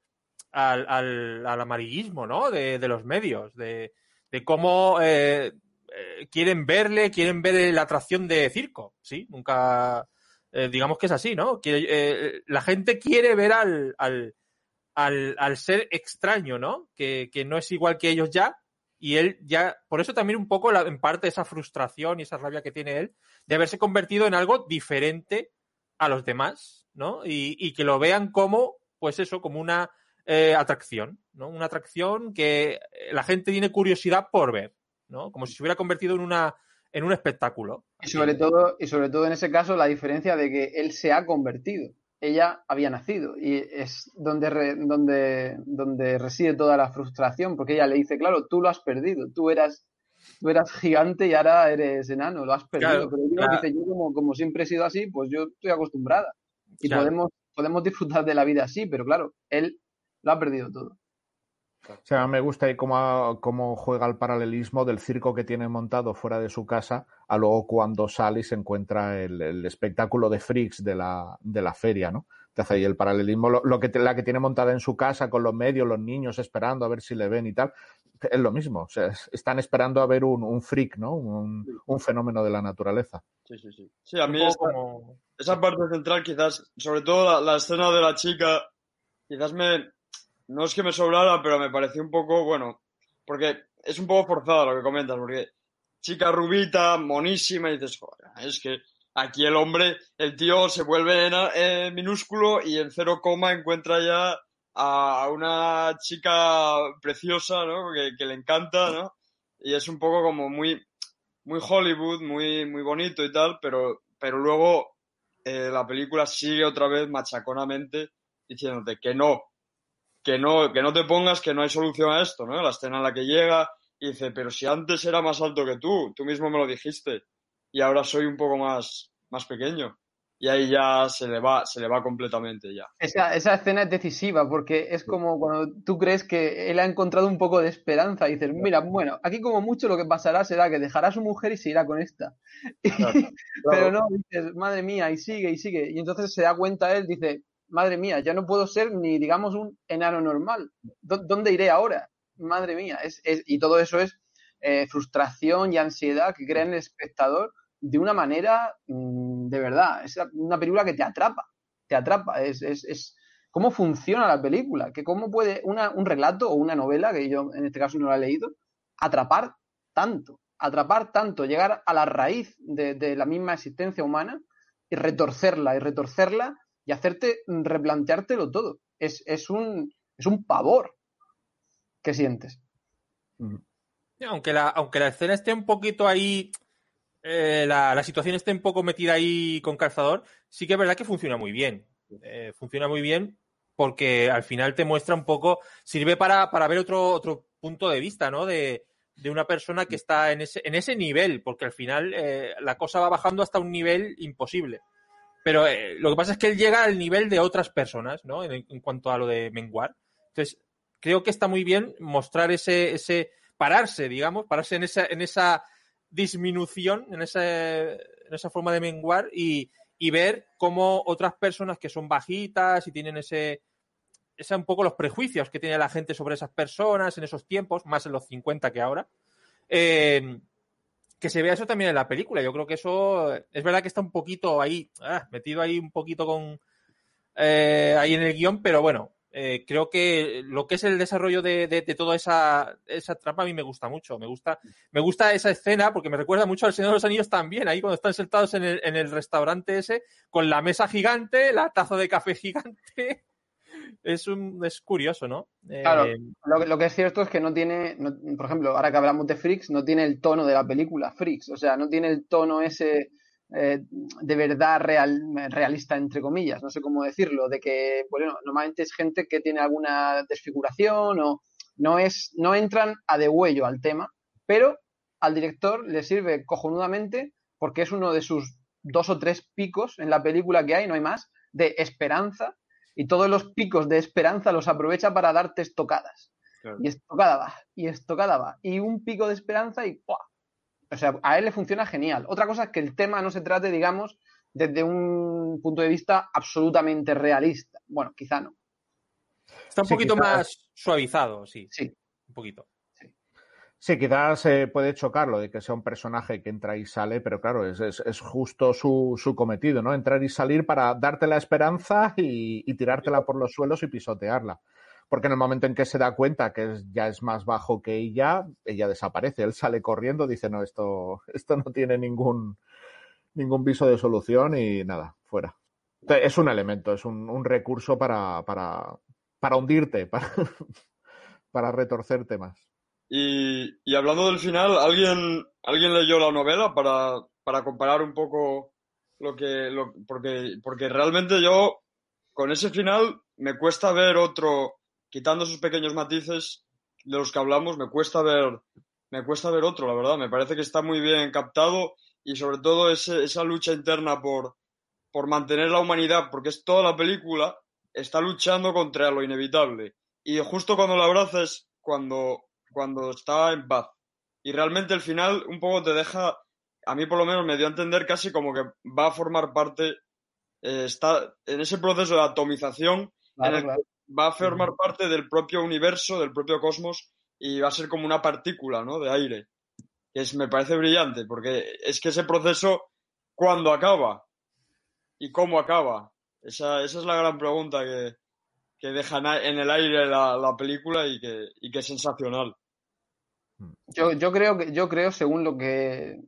al, al, al, amarillismo, ¿no? De, de los medios, de, de cómo eh, eh, quieren verle, quieren ver la atracción de circo, ¿sí? Nunca, eh, digamos que es así, ¿no? Que, eh, la gente quiere ver al, al, al, al ser extraño, ¿no? Que, que, no es igual que ellos ya. Y él ya, por eso también un poco la, en parte esa frustración y esa rabia que tiene él de haberse convertido en algo diferente a los demás, ¿no? Y, y que lo vean como, pues eso, como una eh, atracción, ¿no? Una atracción que la gente tiene curiosidad por ver, ¿no? Como si se hubiera convertido en una, en un espectáculo. Y sobre todo, y sobre todo en ese caso, la diferencia de que él se ha convertido. Ella había nacido y es donde, re, donde, donde reside toda la frustración, porque ella le dice, claro, tú lo has perdido, tú eras, tú eras gigante y ahora eres enano, lo has perdido. Claro, pero ella claro. dice, yo como, como siempre he sido así, pues yo estoy acostumbrada. Y claro. podemos, podemos disfrutar de la vida así, pero claro, él lo ha perdido todo. O sea, me gusta ahí cómo, cómo, juega el paralelismo del circo que tiene montado fuera de su casa a luego cuando sale y se encuentra el, el espectáculo de freaks de la, de la feria, ¿no? Entonces ahí el paralelismo, lo, lo que, la que tiene montada en su casa con los medios, los niños esperando a ver si le ven y tal, es lo mismo. O sea, están esperando a ver un, un freak, ¿no? Un, un, fenómeno de la naturaleza. Sí, sí, sí. Sí, a mí esa, como... esa parte central quizás, sobre todo la, la, escena de la chica, quizás me... No es que me sobrara, pero me pareció un poco, bueno, porque es un poco forzado lo que comentas, porque chica rubita, monísima, y dices, joder, es que aquí el hombre, el tío se vuelve eh, minúsculo y en cero coma encuentra ya a una chica preciosa, ¿no? Que, que, le encanta, ¿no? Y es un poco como muy, muy Hollywood, muy, muy bonito y tal, pero, pero luego eh, la película sigue otra vez machaconamente diciéndote que no, que no, que no te pongas, que no hay solución a esto, ¿no? La escena en la que llega y dice, pero si antes era más alto que tú, tú mismo me lo dijiste, y ahora soy un poco más, más pequeño y ahí ya se le va, se le va completamente ya. Esa, esa escena es decisiva porque es como cuando tú crees que él ha encontrado un poco de esperanza y dices, mira, bueno, aquí como mucho lo que pasará será que dejará a su mujer y se irá con esta. Claro, *laughs* claro. Pero no, dices, madre mía, y sigue, y sigue. Y entonces se da cuenta él, dice, madre mía, ya no puedo ser ni, digamos, un enano normal. ¿Dónde iré ahora? Madre mía. Es, es, y todo eso es eh, frustración y ansiedad que crea en el espectador de una manera mmm, de verdad. Es una película que te atrapa, te atrapa. Es, es, es cómo funciona la película, que cómo puede una, un relato o una novela, que yo en este caso no la he leído, atrapar tanto, atrapar tanto, llegar a la raíz de, de la misma existencia humana y retorcerla y retorcerla y hacerte replanteártelo todo. Es, es, un, es un pavor que sientes. Aunque la, aunque la escena esté un poquito ahí eh, la, la, situación esté un poco metida ahí con calzador, sí que es verdad que funciona muy bien. Eh, funciona muy bien porque al final te muestra un poco, sirve para, para ver otro, otro punto de vista, ¿no? De, de una persona que está en ese, en ese nivel, porque al final eh, la cosa va bajando hasta un nivel imposible. Pero eh, lo que pasa es que él llega al nivel de otras personas, ¿no? En, cuanto a lo de menguar. Entonces, creo que está muy bien mostrar ese, ese pararse, digamos, pararse en esa, en esa disminución en, ese, en esa forma de menguar y, y, ver cómo otras personas que son bajitas y tienen ese, ese un poco los prejuicios que tiene la gente sobre esas personas en esos tiempos, más en los 50 que ahora, eh, que se vea eso también en la película. Yo creo que eso es verdad que está un poquito ahí, ah, metido ahí un poquito con eh, ahí en el guion, pero bueno, eh, creo que lo que es el desarrollo de, de, de, toda esa, esa trama a mí me gusta mucho. Me gusta, me gusta esa escena porque me recuerda mucho al Señor de los Anillos también, ahí cuando están sentados en el, en el restaurante ese, con la mesa gigante, la taza de café gigante. Es, un, es curioso, ¿no? Claro, eh, lo, lo, que es cierto es que no tiene, por ejemplo, ahora que hablamos de Freaks, no tiene el tono de la película Freaks, o sea, no tiene el tono ese eh, de verdad real, realista, entre comillas, no sé cómo decirlo, de que, bueno, normalmente es gente que tiene alguna desfiguración o no, es, no entran a degüello al tema, pero al director le sirve cojonudamente porque es uno de sus dos o tres picos en la película que hay, no hay más, de esperanza y todos los picos de esperanza los aprovecha para darte estocadas. Claro. Y estocada va, y estocada va, y un pico de esperanza y ¡pua! O sea, a él le funciona genial. Otra cosa es que el tema no se trate, digamos, desde un punto de vista absolutamente realista. Bueno, quizá no. Está un sí, poquito más suavizado, sí. Sí. Un poquito. Sí, quizás eh, puede chocar lo de que sea un personaje que entra y sale, pero claro, es, es, justo su, su, cometido, ¿no? Entrar y salir para darte la esperanza y, tirártela por los suelos y pisotearla. Porque en el momento en que se da cuenta que ya es más bajo que ella, ella desaparece. Él sale corriendo, dice, no, esto, esto no tiene ningún, ningún viso de solución y nada, fuera. Es un elemento, es un, recurso para, para, para hundirte, *laughs* para retorcerte más. Y, y, hablando del final, ¿alguien, ¿alguien leyó la novela para, para comparar un poco lo que. Porque, porque realmente yo, con ese final, me cuesta ver otro. Quitando esos pequeños matices de los que hablamos, me cuesta ver. Me cuesta ver otro, la verdad. Me parece que está muy bien captado y sobre todo ese, esa lucha interna por, por mantener la humanidad, porque es toda la película, está luchando contra lo inevitable. Y justo cuando la abrazas, cuando cuando está en paz. Y realmente el final un poco te deja, a mí por lo menos me dio a entender casi como que va a formar parte, eh, está en ese proceso de atomización, claro, en el claro. que va a formar parte del propio universo, del propio cosmos, y va a ser como una partícula, ¿no? De aire. Es, me parece brillante, porque es que ese proceso, ¿cuándo acaba? ¿Y cómo acaba? Esa, esa es la gran pregunta que, que deja en el aire la, la película y que, y que es sensacional. Yo, yo, creo que, yo creo, según lo que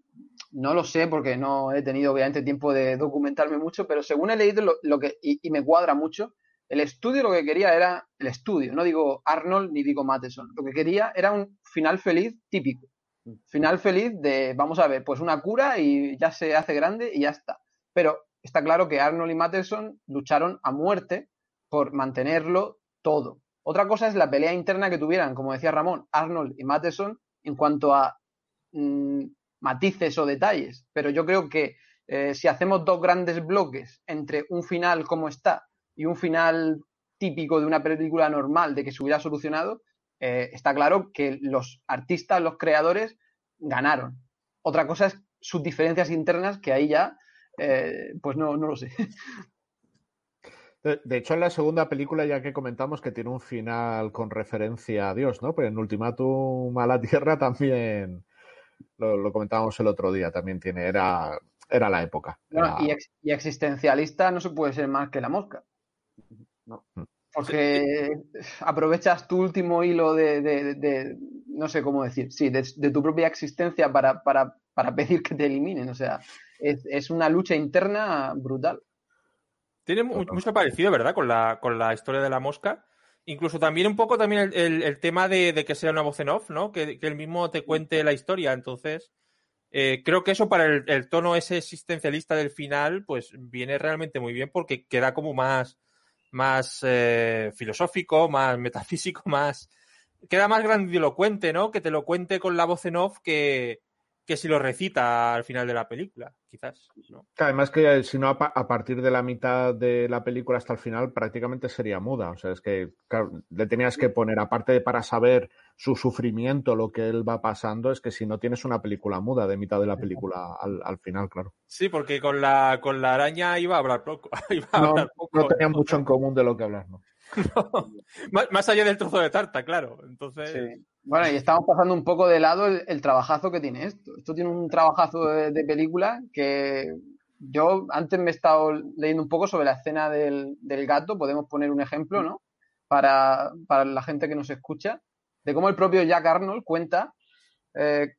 no lo sé porque no he tenido obviamente tiempo de documentarme mucho, pero según he leído lo, lo que, y, y, me cuadra mucho, el estudio lo que quería era el estudio, no digo Arnold ni digo Matheson, lo que quería era un final feliz típico. Final feliz de, vamos a ver, pues una cura y ya se hace grande y ya está. Pero está claro que Arnold y Matheson lucharon a muerte por mantenerlo todo. Otra cosa es la pelea interna que tuvieran, como decía Ramón, Arnold y Matheson en cuanto a mmm, matices o detalles. Pero yo creo que eh, si hacemos dos grandes bloques entre un final como está y un final típico de una película normal de que se hubiera solucionado, eh, está claro que los artistas, los creadores, ganaron. Otra cosa es sus diferencias internas, que ahí ya, eh, pues no, no lo sé. *laughs* De, hecho, en la segunda película, ya que comentamos que tiene un final con referencia a Dios, ¿no? Pero en Ultimátum a la *laughs* Tierra también lo, lo comentábamos el otro día, también tiene, era, era la época. Y, ex, y, existencialista no se puede ser más que la mosca. No. Porque aprovechas tu último hilo de, de, de no sé cómo decir, sí, de, tu propia existencia para, para, para, pedir que te eliminen. O sea, es, es una lucha interna brutal. Tiene mucho parecido, ¿verdad? Con la, con la historia de la mosca. Incluso también un poco también el, el, el tema de, de, que sea una voz en off, ¿no? Que, que él mismo te cuente la historia. Entonces, eh, creo que eso para el, el, tono ese existencialista del final, pues viene realmente muy bien porque queda como más, más eh, filosófico, más *laughs* metafísico, más... Queda más grandilocuente, ¿no? Que te lo cuente con la voz en off que, que si lo recita al final de la película, quizás. ¿no? Además que si no, a partir de la mitad de la película hasta el final prácticamente sería muda. O sea, es que claro, le tenías que poner, aparte de para saber su sufrimiento, lo que él va pasando, es que si no tienes una película muda de mitad de la película al, al final, claro. Sí, porque con la, con la araña iba a hablar poco. *laughs* Iba a no, hablar poco no tenía mucho en común de lo que hablar, ¿no? *laughs* no. Más, más, allá del trozo de tarta, claro. Entonces... Sí. Bueno, y estamos pasando un poco de lado el, trabajazo que tiene esto. Esto tiene un trabajazo de, de, película que yo antes me he estado leyendo un poco sobre la escena del, del gato. Podemos poner un ejemplo, ¿no? Para, para, la gente que nos escucha, de cómo el propio Jack Arnold cuenta. Eh,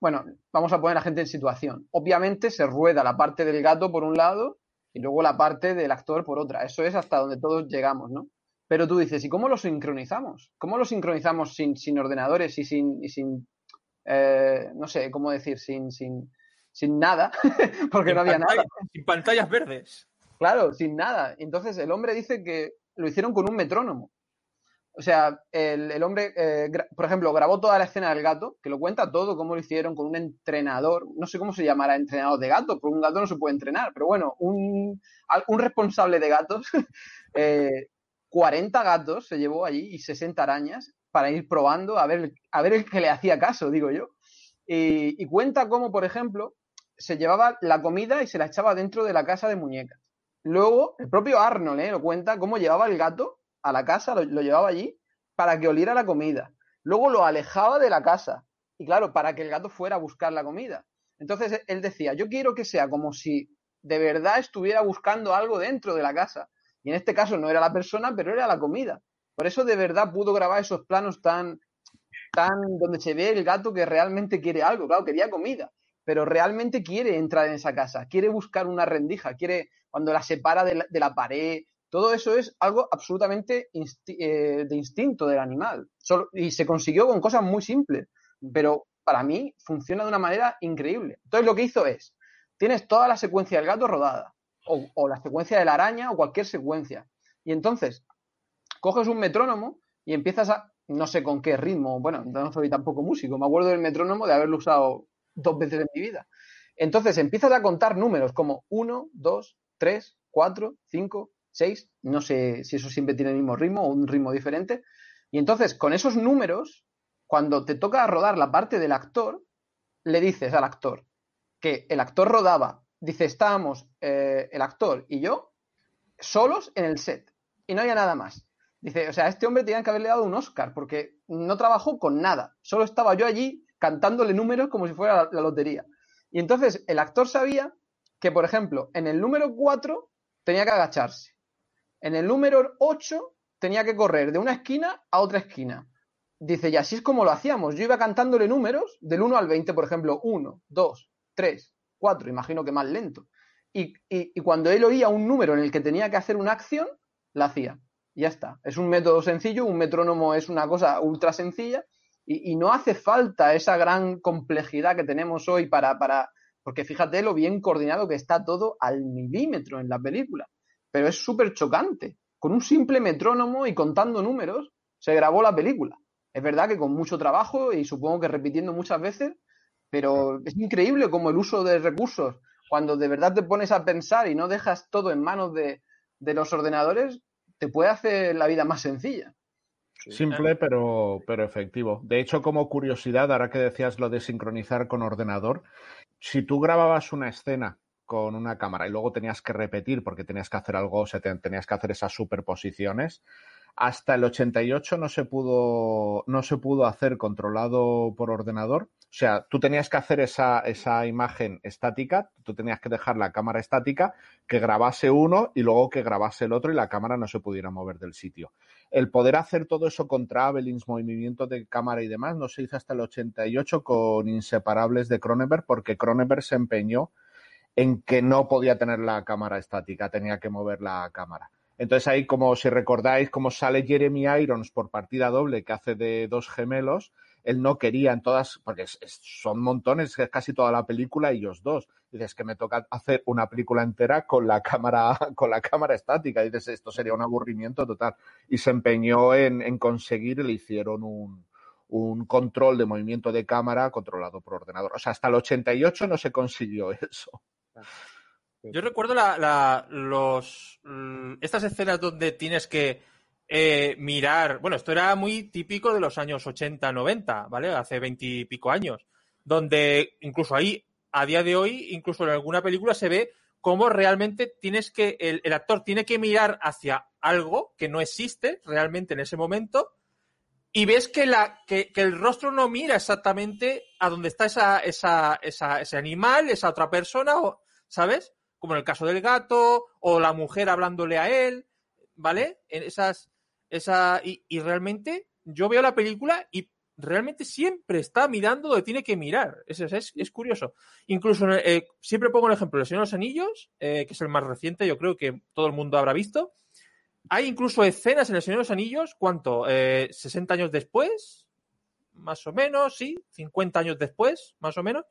bueno, vamos a poner a la gente en situación. Obviamente se rueda la parte del gato por un lado y luego la parte del actor por otra. Eso es hasta donde todos llegamos, ¿no? Pero tú dices, ¿y cómo lo sincronizamos? ¿Cómo lo sincronizamos sin, sin ordenadores y sin, y sin eh, no sé, cómo decir, sin, sin, sin nada? *laughs* Porque sin no había pantalla, nada. Sin pantallas verdes. Claro, sin nada. Entonces el hombre dice que lo hicieron con un metrónomo. O sea, el, el hombre, eh, por ejemplo, grabó toda la escena del gato, que lo cuenta todo, cómo lo hicieron con un entrenador, no sé cómo se llamará entrenador de gatos, porque un gato no se puede entrenar, pero bueno, un, un responsable de gatos *laughs* eh, 40 gatos se llevó allí y 60 arañas para ir probando a ver, a ver el que le hacía caso, digo yo. Y, cuenta cómo, por ejemplo, se llevaba la comida y se la echaba dentro de la casa de muñecas. Luego, el propio Arnold ¿eh? lo cuenta cómo llevaba el gato a la casa, lo llevaba allí para que oliera la comida. Luego lo alejaba de la casa. Y claro, para que el gato fuera a buscar la comida. Entonces él decía, yo quiero que sea como si de verdad estuviera buscando algo dentro de la casa. Y en este caso no era la persona, pero era la comida. Por eso de verdad pudo grabar esos planos tan, tan donde se ve el gato que realmente quiere algo. Claro, quería comida, pero realmente quiere entrar en esa casa, quiere buscar una rendija, quiere cuando la separa de la, pared. Todo eso es algo absolutamente eh, de instinto del animal. Y se consiguió con cosas muy simples, pero para mí funciona de una manera increíble. Entonces lo que hizo es, tienes toda la secuencia del gato rodada, o, la secuencia de la araña o cualquier secuencia. Y entonces coges un metrónomo y empiezas a, no sé con qué ritmo, bueno, no soy tampoco músico, me acuerdo del metrónomo de haberlo usado dos veces en mi vida. Entonces empiezas a contar números como 1, 2, 3, 4, 5, 6, no sé si eso siempre tiene el mismo ritmo o un ritmo diferente. Y entonces con esos números, cuando te toca rodar la parte del actor, le dices al actor que el actor rodaba dice, estábamos eh, el actor y yo solos en el set y no había nada más. Dice, o sea, este hombre tenían que haberle dado un Oscar porque no trabajó con nada. Solo estaba yo allí cantándole números como si fuera la, la lotería. Y entonces el actor sabía que, por ejemplo, en el número 4 tenía que agacharse. En el número 8 tenía que correr de una esquina a otra esquina. Dice, y así es como lo hacíamos. Yo iba cantándole números del 1 al 20, por ejemplo, 1, 2, 3, 4, imagino que más lento. Y, y- cuando él oía un número en el que tenía que hacer una acción, la hacía. Ya está. Es un método sencillo, un metrónomo es una cosa ultra sencilla y, y no hace falta esa gran complejidad que tenemos hoy para, para, porque fíjate lo bien coordinado que está todo al milímetro en la película. Pero es súper chocante. Con un simple metrónomo y contando números, se grabó la película. Es verdad que con mucho trabajo y supongo que repitiendo muchas veces, pero es increíble como el uso de recursos, cuando de verdad te pones a pensar y no dejas todo en manos de, de los ordenadores, te puede hacer la vida más sencilla. Simple, pero, pero efectivo. De hecho, como curiosidad, ahora que decías lo de sincronizar con ordenador, si tú grababas una escena con una cámara y luego tenías que repetir porque tenías que hacer algo, o sea, te- tenías que hacer esas superposiciones, hasta el 88 no se pudo, no se pudo hacer controlado por ordenador. O sea, tú tenías que hacer esa, esa imagen estática, tú tenías que dejar la cámara estática, que grabase uno y luego que grabase el otro y la cámara no se pudiera mover del sitio. El poder hacer todo eso con travelings, movimientos de cámara y demás, no se hizo hasta el 88 con Inseparables de Cronenberg, porque Cronenberg se empeñó en que no podía tener la cámara estática, tenía que mover la cámara. Entonces ahí, como si recordáis, como sale Jeremy Irons por partida doble, que hace de dos gemelos, él no quería en todas, porque es- es- son montones, es casi toda la película ellos dos. Dices que me toca hacer una película entera con la cámara, *laughs* con la cámara estática. Dices, esto sería un aburrimiento total. Y se empeñó en, en conseguir, le hicieron un, un control de movimiento de cámara controlado por ordenador. O sea, hasta el 88 no se consiguió *laughs* eso. Yo recuerdo la, la- los, mm, estas escenas donde tienes que eh, mirar. Bueno, esto era muy típico de los años 80, 90, ¿vale? Hace 20 y pico años. Donde incluso ahí, a día de hoy, incluso en alguna película se ve cómo realmente tienes que. El, el actor tiene que mirar hacia algo que no existe realmente en ese momento. Y ves que, la, que, que el rostro no mira exactamente a donde está esa, esa, esa- ese animal, esa otra persona, o, ¿sabes? Como en el caso del gato, o la mujer hablándole a él, ¿vale? En esas, esa, y, y realmente yo veo la película y realmente siempre está mirando donde tiene que mirar. Es, es, es curioso. Incluso eh, siempre pongo el ejemplo de Señor de los Anillos, eh, que es el más reciente, yo creo que todo el mundo habrá visto. Hay incluso escenas en El Señor de los Anillos, ¿cuánto? Eh, ¿60 años después? Más o menos, sí, 50 años después, más o menos.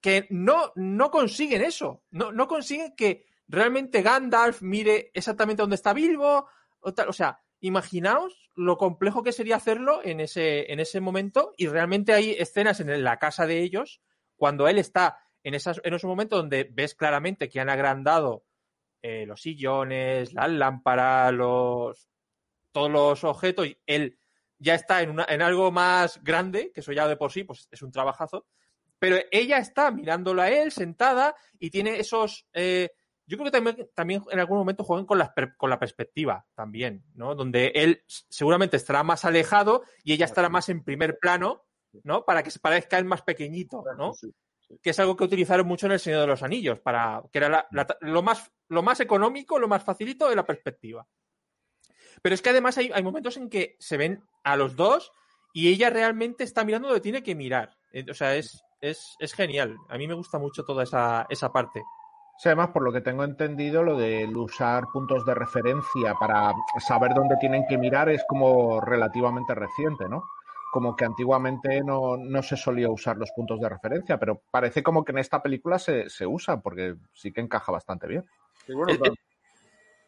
Que no, no consiguen eso. No, no consiguen que realmente Gandalf mire exactamente dónde está Bilbo. O, sea, imaginaos lo complejo que sería hacerlo en ese, en ese momento. Y realmente hay escenas en la casa de ellos, cuando él está en, esas, en ese momento donde ves claramente que han agrandado eh, los sillones, las lámparas, los, todos los objetos, y él ya está en, una, en algo más grande, que eso ya de por sí pues, es un trabajazo, pero ella está mirándolo a él sentada y tiene esos... Eh, yo creo que también, también en algún momento juegan con la, con la perspectiva también, ¿no? Donde él seguramente estará más alejado y ella estará más en primer plano, ¿no? Para que se parezca el más pequeñito, ¿no? que es algo que utilizaron mucho en El Señor de los Anillos, para que era la, la, lo, más, lo más económico, lo más facilito de la perspectiva. Pero es que además hay, hay, momentos en que se ven a los dos y ella realmente está mirando donde tiene que mirar. O sea, es, es, es genial. A mí me gusta mucho toda esa, esa parte. Sí, además, por lo que tengo entendido, lo de usar puntos de referencia para saber dónde tienen que mirar es como relativamente reciente, ¿no? como que antiguamente no, no, se solía usar los puntos de referencia, pero parece como que en esta película se, se usa porque sí que encaja bastante bien. Sí, bueno, tan,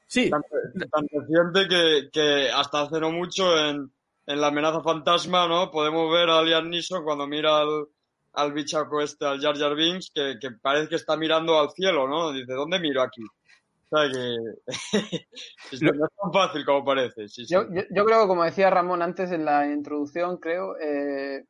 sí. tan, tan reciente que, que, hasta hace no mucho en, en, La amenaza fantasma, ¿no? Podemos ver a Liam Neeson cuando mira al, al bichaco este, al Jar Jar Binks, que, que, parece que está mirando al cielo, ¿no? Dice, ¿dónde miro aquí? O sea que *laughs* no es tan fácil como parece. Sí, sí. Yo, yo, yo, creo que, como decía Ramón antes en la introducción, creo, eh,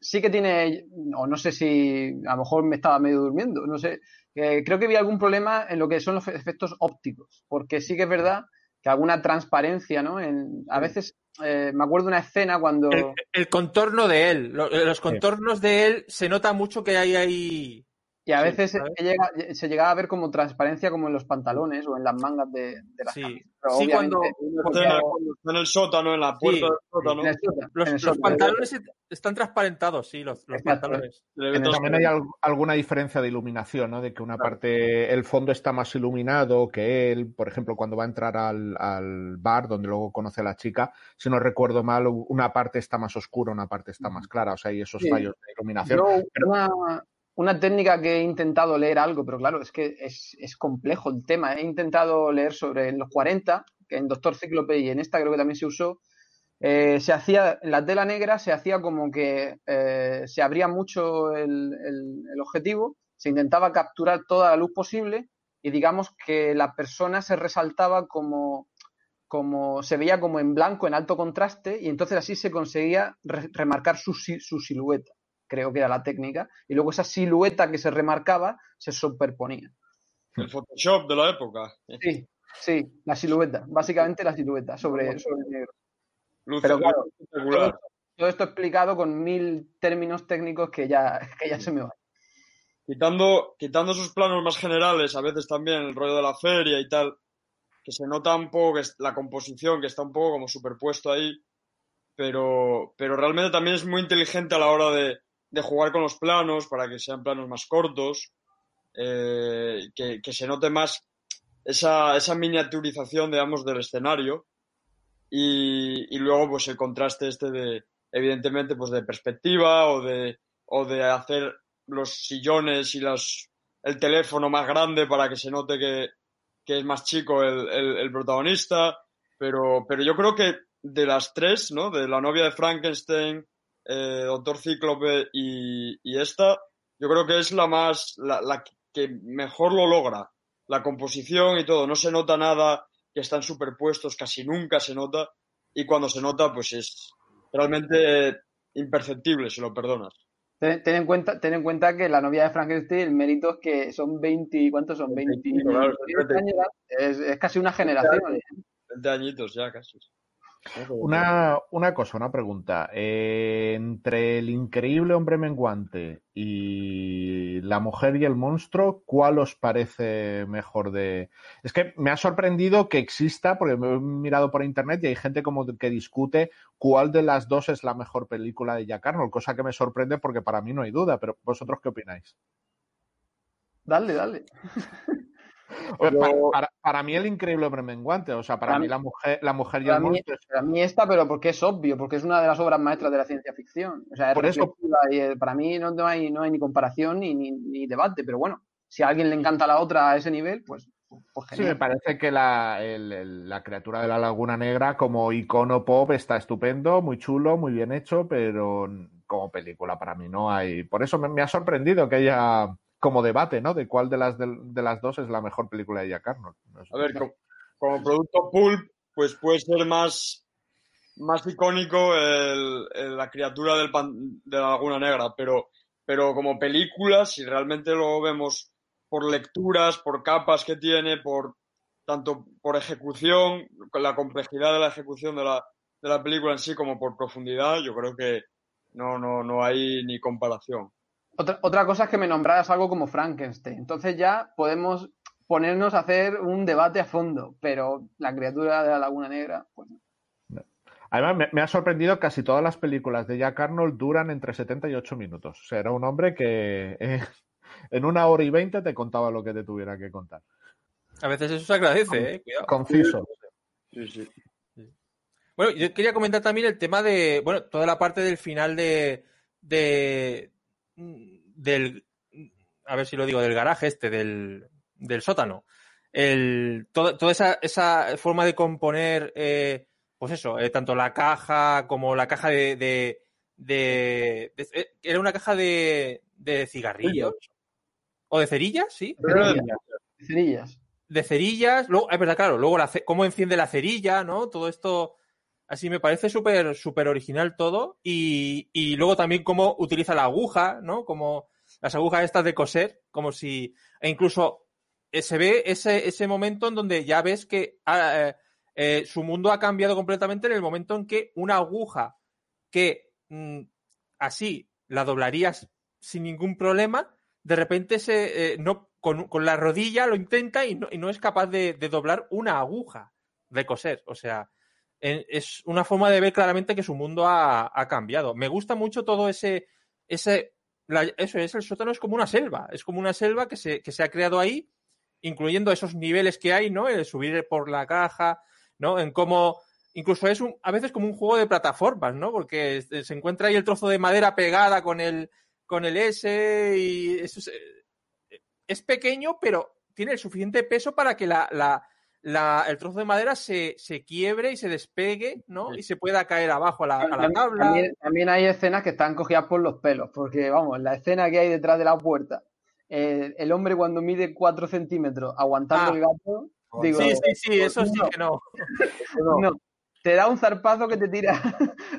sí que tiene, o no sé si a lo mejor me estaba medio durmiendo, no sé, eh, creo que vi algún problema en lo que son los efectos ópticos, porque sí que es verdad que alguna transparencia, ¿no? En, a veces eh, me acuerdo de una escena cuando... El, el contorno de él, lo- los contornos de él, se nota mucho que hay ahí... Y a Sí, veces se, llega- se llegaba a ver como transparencia como en los pantalones o en las mangas de, de las Sí. camisas. Pero Sí, cuando- está en el sótano, en la puerta Sí, del sótano. en el sótano, Los, en el los sótano. pantalones están transparentados, sí, los, los pantalones. También hay al- alguna diferencia de iluminación, ¿no? De que una parte, el fondo está más iluminado que él, por ejemplo, cuando va a entrar al, al bar donde luego conoce a la chica, si no recuerdo mal, una parte está más oscura, una parte está más clara, o sea, hay esos Sí. fallos de iluminación. Yo, Pero- una, una técnica que he intentado leer algo, pero claro, es que es, es complejo el tema. He intentado leer sobre los 40, que en Doctor Cíclope y en esta creo que también se usó. eh, se hacía, en la tela negra se hacía como que eh, se abría mucho el, el- objetivo, se intentaba capturar toda la luz posible y digamos que la persona se resaltaba como, como se veía como en blanco, en alto contraste, y entonces así se conseguía re- remarcar su, su silueta creo que era la técnica, y luego esa silueta que se remarcaba se superponía. El Photoshop de la época. Sí, sí, la silueta, básicamente la silueta sobre, sobre el negro. Luce, Pero claro. Todo esto explicado con mil términos técnicos que ya, que ya se me van. Quitando, quitando esos planos más generales, a veces también el rollo de la feria y tal, que se nota un poco que la composición, que está un poco como superpuesto ahí, pero, pero realmente también es muy inteligente a la hora de, de jugar con los planos para que sean planos más cortos, eh, que, que se note más esa, esa miniaturización, digamos, del escenario y, y luego pues el contraste este de, evidentemente, pues de perspectiva o de, o de hacer los sillones y las, el teléfono más grande para que se note que, que es más chico el, el, el protagonista, pero, pero yo creo que de las tres, ¿no? De la novia de Frankenstein, eh, Doctor Cíclope y, y esta, yo creo que es la más, la, la que mejor lo logra. La composición y todo, no se nota nada que están superpuestos, casi nunca se nota, y cuando se nota, pues es realmente imperceptible, si lo perdonas. Ten, ten en cuenta, ten en cuenta que la novia de Frankenstein, el mérito es que son 20, ¿cuántos son? 20, 25, claro, 20 años, es, es casi una generación. ¿eh? 20 añitos ya casi. Una, una cosa, una pregunta. Eh, entre el increíble hombre menguante y la mujer y el monstruo, ¿cuál os parece mejor de...? Es que me ha sorprendido que exista, porque me he mirado por internet y hay gente como que discute cuál de las dos es la mejor película de Jack Arnold, cosa que me sorprende porque para mí no hay duda, pero ¿vosotros qué opináis? Dale, dale. *laughs* Oye, para, para- para mí el increíble hombre menguante, o sea, para, Para mí mí- la mujer, la mujer y el monstruo para mí esta, pero porque es obvio, porque es una de las obras maestras de la ciencia ficción. O sea, es Por eso- y eh, para mí no, no hay, no hay ni comparación ni, ni, ni debate, pero bueno, si a alguien le encanta la otra a ese nivel, pues, pues Sí, genial. me parece que la, el- el- la criatura de la Laguna Negra como icono pop está estupendo, muy chulo, muy bien hecho, pero como película para mí no hay. Por eso me, me ha sorprendido que haya como debate, ¿no? De cuál de las de, de las dos es la mejor película de Jack Arnold. No sé. A ver, co- como, producto pulp, pues puede ser más, más icónico el- el- la criatura del pan- de la Laguna Negra, pero, pero como película, si realmente lo vemos por lecturas, por capas que tiene, por tanto por ejecución, con la complejidad de la ejecución de la, de la película en sí, como por profundidad, yo creo que no, no, no hay ni comparación. Otra, otra cosa es que me nombraras algo como Frankenstein. Entonces ya podemos ponernos a hacer un debate a fondo, pero la criatura de la Laguna Negra, pues no. Además, me, me ha sorprendido casi todas las películas de Jack Arnold duran entre 70 y 8 minutos. O sea, era un hombre que eh, en una hora y veinte te contaba lo que te tuviera que contar. A veces eso se agradece, ¿eh? Cuidado. Conciso. Sí, sí. Bueno, yo quería comentar también el tema de, bueno, toda la parte del final de, de del, a ver si lo digo, del garaje este, del, del sótano. El, todo- toda esa, esa forma de componer, eh, pues eso, eh, tanto la caja como la caja de, de, de- de- eh, era una caja de, de cigarrillos. ¿O de cerillas? Sí. Cerillas. Cerillas. de cerillas, luego, es verdad, claro, luego la, cómo enciende la cerilla, ¿no? Todo esto, así me parece súper, súper original todo. Y, y luego también cómo utiliza la aguja, ¿no? Como las agujas estas de coser, como si, e incluso eh, se ve ese, ese momento en donde ya ves que ah, eh, eh, su mundo ha cambiado completamente en el momento en que una aguja que mm, así la doblarías sin ningún problema, de repente se, no, con, con, la rodilla lo intenta y no, y no es capaz de, de, doblar una aguja de coser. O sea, es una forma de ver claramente que su mundo ha, ha cambiado. Me gusta mucho todo ese, ese eso es, el sótano es como una selva, es como una selva que se, que se ha creado ahí, incluyendo esos niveles que hay, ¿no? El subir por la caja, ¿no? En cómo, incluso es un, a veces como un juego de plataformas, ¿no? Porque se encuentra ahí el trozo de madera pegada con el, con el S y eso es, pequeño, pero tiene el suficiente peso para que la, la, el trozo de madera se, se, quiebre y se despegue, ¿no? Y se pueda caer abajo a la, a la tabla. También, también, hay escenas que están cogidas por los pelos, porque, vamos, la escena que hay detrás de la puerta, eh, el hombre cuando mide 4 centímetros aguantando ah. el gato. Digo, sí, sí, sí, eso no. sí que no. *laughs* no. Te da un zarpazo que te tira.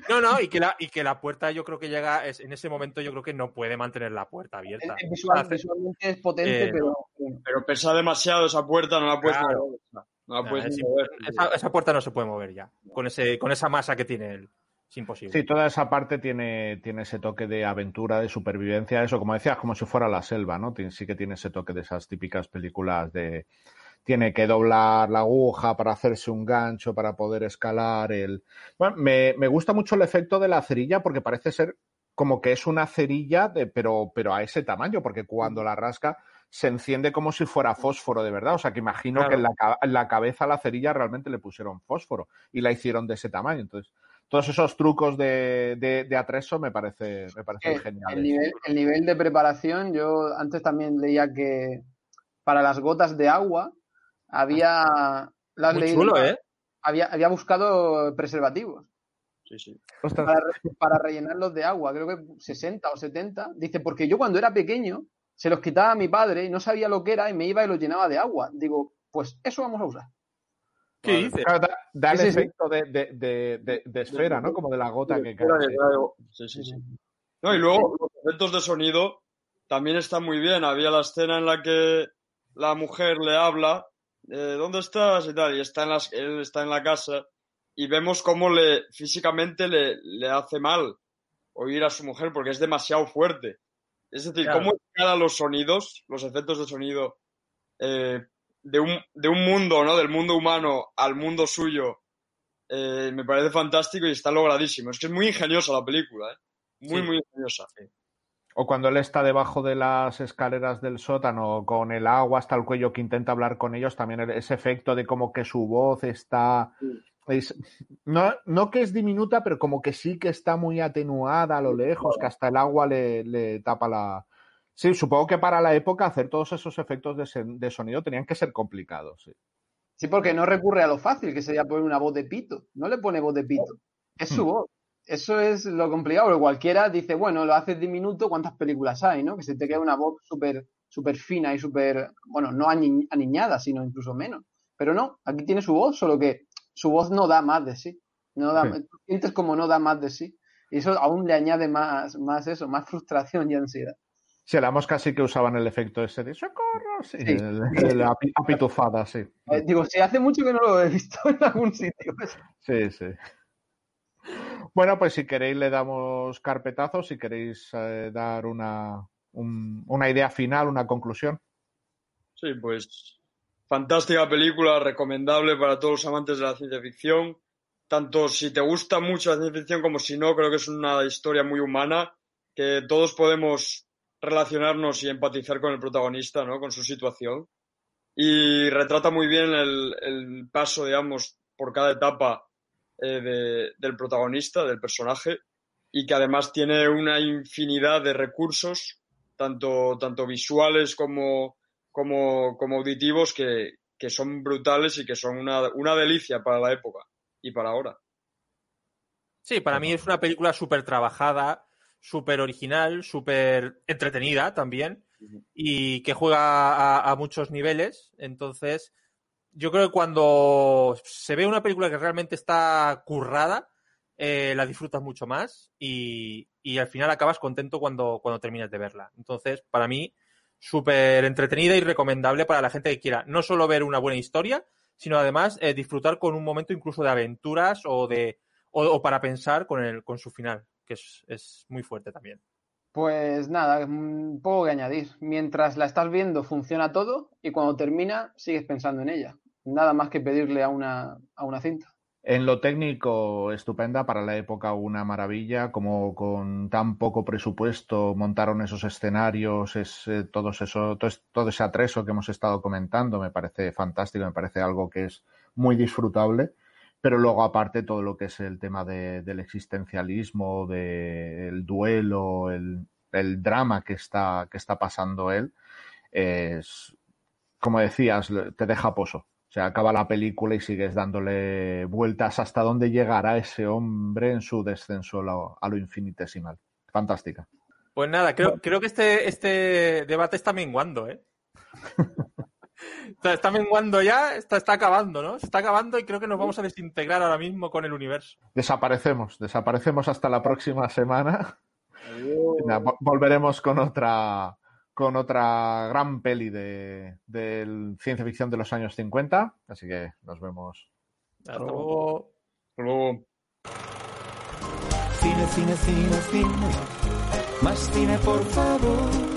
No, no, y que la, y que la puerta yo creo que llega, es, en ese momento yo creo que no puede mantener la puerta abierta. Es, visual, Hace, visualmente es potente, eh, pero... Pero pesa demasiado esa puerta, no la puedes Claro. mover. No la puedes es mover. esa, esa puerta no se puede mover ya, con, ese, con esa masa que tiene él. Es imposible. Sí, toda esa parte tiene, tiene ese toque de aventura, de supervivencia, eso, como decías, como si fuera la selva, ¿no? Tien- Sí que tiene ese toque de esas típicas películas de tiene que doblar la aguja para hacerse un gancho, para poder escalar el... Bueno, me, me gusta mucho el efecto de la cerilla porque parece ser como que es una cerilla, de, pero, pero a ese tamaño, porque cuando la rasca se enciende como si fuera fósforo de verdad. O sea que imagino Claro. que en la, en la cabeza a la cerilla realmente le pusieron fósforo y la hicieron de ese tamaño. Entonces, todos esos trucos de, de, de atrezo me parece, me parecen el, geniales. el nivel, el nivel de preparación, yo antes también leía que para las gotas de agua había... ¿lo has Muy leído? chulo, ¿eh? Había, había buscado preservativos Sí, sí. Para, re- para rellenarlos de agua, creo que 60 o 70. Dice, porque yo cuando era pequeño se los quitaba a mi padre y no sabía lo que era y me iba y los llenaba de agua. Digo, pues eso vamos a usar. ¿Qué Vale. dices? claro, da, da el Sí, sí, sí. efecto de, de, de, de, de esfera, ¿no? Como de la gota que cae. Sí, sí, sí. No, y luego los efectos de sonido también están muy bien. Había la escena en la que la mujer le habla, eh, ¿dónde estás? y tal, y está en las, él está en la casa y vemos cómo le físicamente le, le hace mal oír a su mujer porque es demasiado fuerte. Es decir, Claro. cómo escala los sonidos, los efectos de sonido eh, de, un, de un mundo, ¿no? Del mundo humano al mundo suyo. eh, me parece fantástico y está logradísimo. Es que es muy ingeniosa la película, ¿eh? Muy, Sí. muy ingeniosa. O cuando él está debajo de las escaleras del sótano con el agua hasta el cuello que intenta hablar con ellos, también ese efecto de como que su voz está... es- no, no que es diminuta, pero como que sí que está muy atenuada a lo lejos, que hasta el agua le, le tapa la... Sí, supongo que para la época hacer todos esos efectos de, de sonido tenían que ser complicados. Sí. Sí, porque no recurre a lo fácil, que sería poner una voz de pito. No le pone voz de pito. Es su Hmm. voz. Eso es lo complicado, porque cualquiera dice, bueno, lo haces diminuto, ¿cuántas películas hay, no? Que se te queda una voz súper súper fina y súper, bueno, no ani- aniñada, sino incluso menos. Pero no, aquí tiene su voz, solo que su voz no da más de sí. No da, Sí. sientes como no da más de sí. Y eso aún le añade más, más eso, más frustración y ansiedad. Sí, la mosca sí que usaban el efecto ese de socorro, sí, Sí. el- el- la api- apitufada, sí. Eh, digo, sí, hace mucho que no lo he visto en algún sitio. Sí, sí. Bueno, pues si queréis le damos carpetazo, si queréis eh, dar una, un- una idea final, una conclusión. Sí, pues fantástica película, recomendable para todos los amantes de la ciencia ficción. Tanto si te gusta mucho la ciencia ficción como si no, creo que es una historia muy humana, que todos podemos relacionarnos y empatizar con el protagonista, ¿no? Con su situación. Y retrata muy bien el, el paso, digamos, por cada etapa eh, de- del protagonista, del personaje, y que además tiene una infinidad de recursos, tanto, tanto visuales como, como, como auditivos, que, que son brutales y que son una, una delicia para la época y para ahora. Sí, para mí es una película súper trabajada, súper original, súper entretenida también y que juega a, a muchos niveles. Entonces, yo creo que cuando se ve una película que realmente está currada, eh, la disfrutas mucho más y, y al final acabas contento cuando, cuando terminas de verla. Entonces, para mí, súper entretenida y recomendable para la gente que quiera no solo ver una buena historia, sino además eh, disfrutar con un momento incluso de aventuras o de o, para pensar con el con su final, que es, es muy fuerte también. Pues nada, un poco que añadir. Mientras la estás viendo funciona todo y cuando termina sigues pensando en ella. Nada más que pedirle a una, a una cinta. En lo técnico, estupenda, para la época una maravilla, como con tan poco presupuesto montaron esos escenarios, es, eh, todos eso, todo, todo ese atreso que hemos estado comentando, me parece fantástico, me parece algo que es muy disfrutable, pero luego aparte todo lo que es el tema de- del existencialismo, del duelo, el, el drama que está, que está pasando él, es, como decías, te deja pozo. O sea, acaba la película y sigues dándole vueltas hasta dónde llegará ese hombre en su descenso a lo, a lo infinitesimal. Fantástica. Pues nada, creo, creo que este, este debate está menguando, ¿eh? *laughs* está, está menguando ya, está, está acabando, ¿no? Se está acabando y creo que nos vamos a desintegrar ahora mismo con el universo. Desaparecemos, desaparecemos hasta la próxima semana. Volveremos con otra con otra gran peli de, de ciencia ficción de los años 50. Así que nos vemos. Hasta luego. Hasta luego. Cine, cine, cine, cine. Más cine, por favor.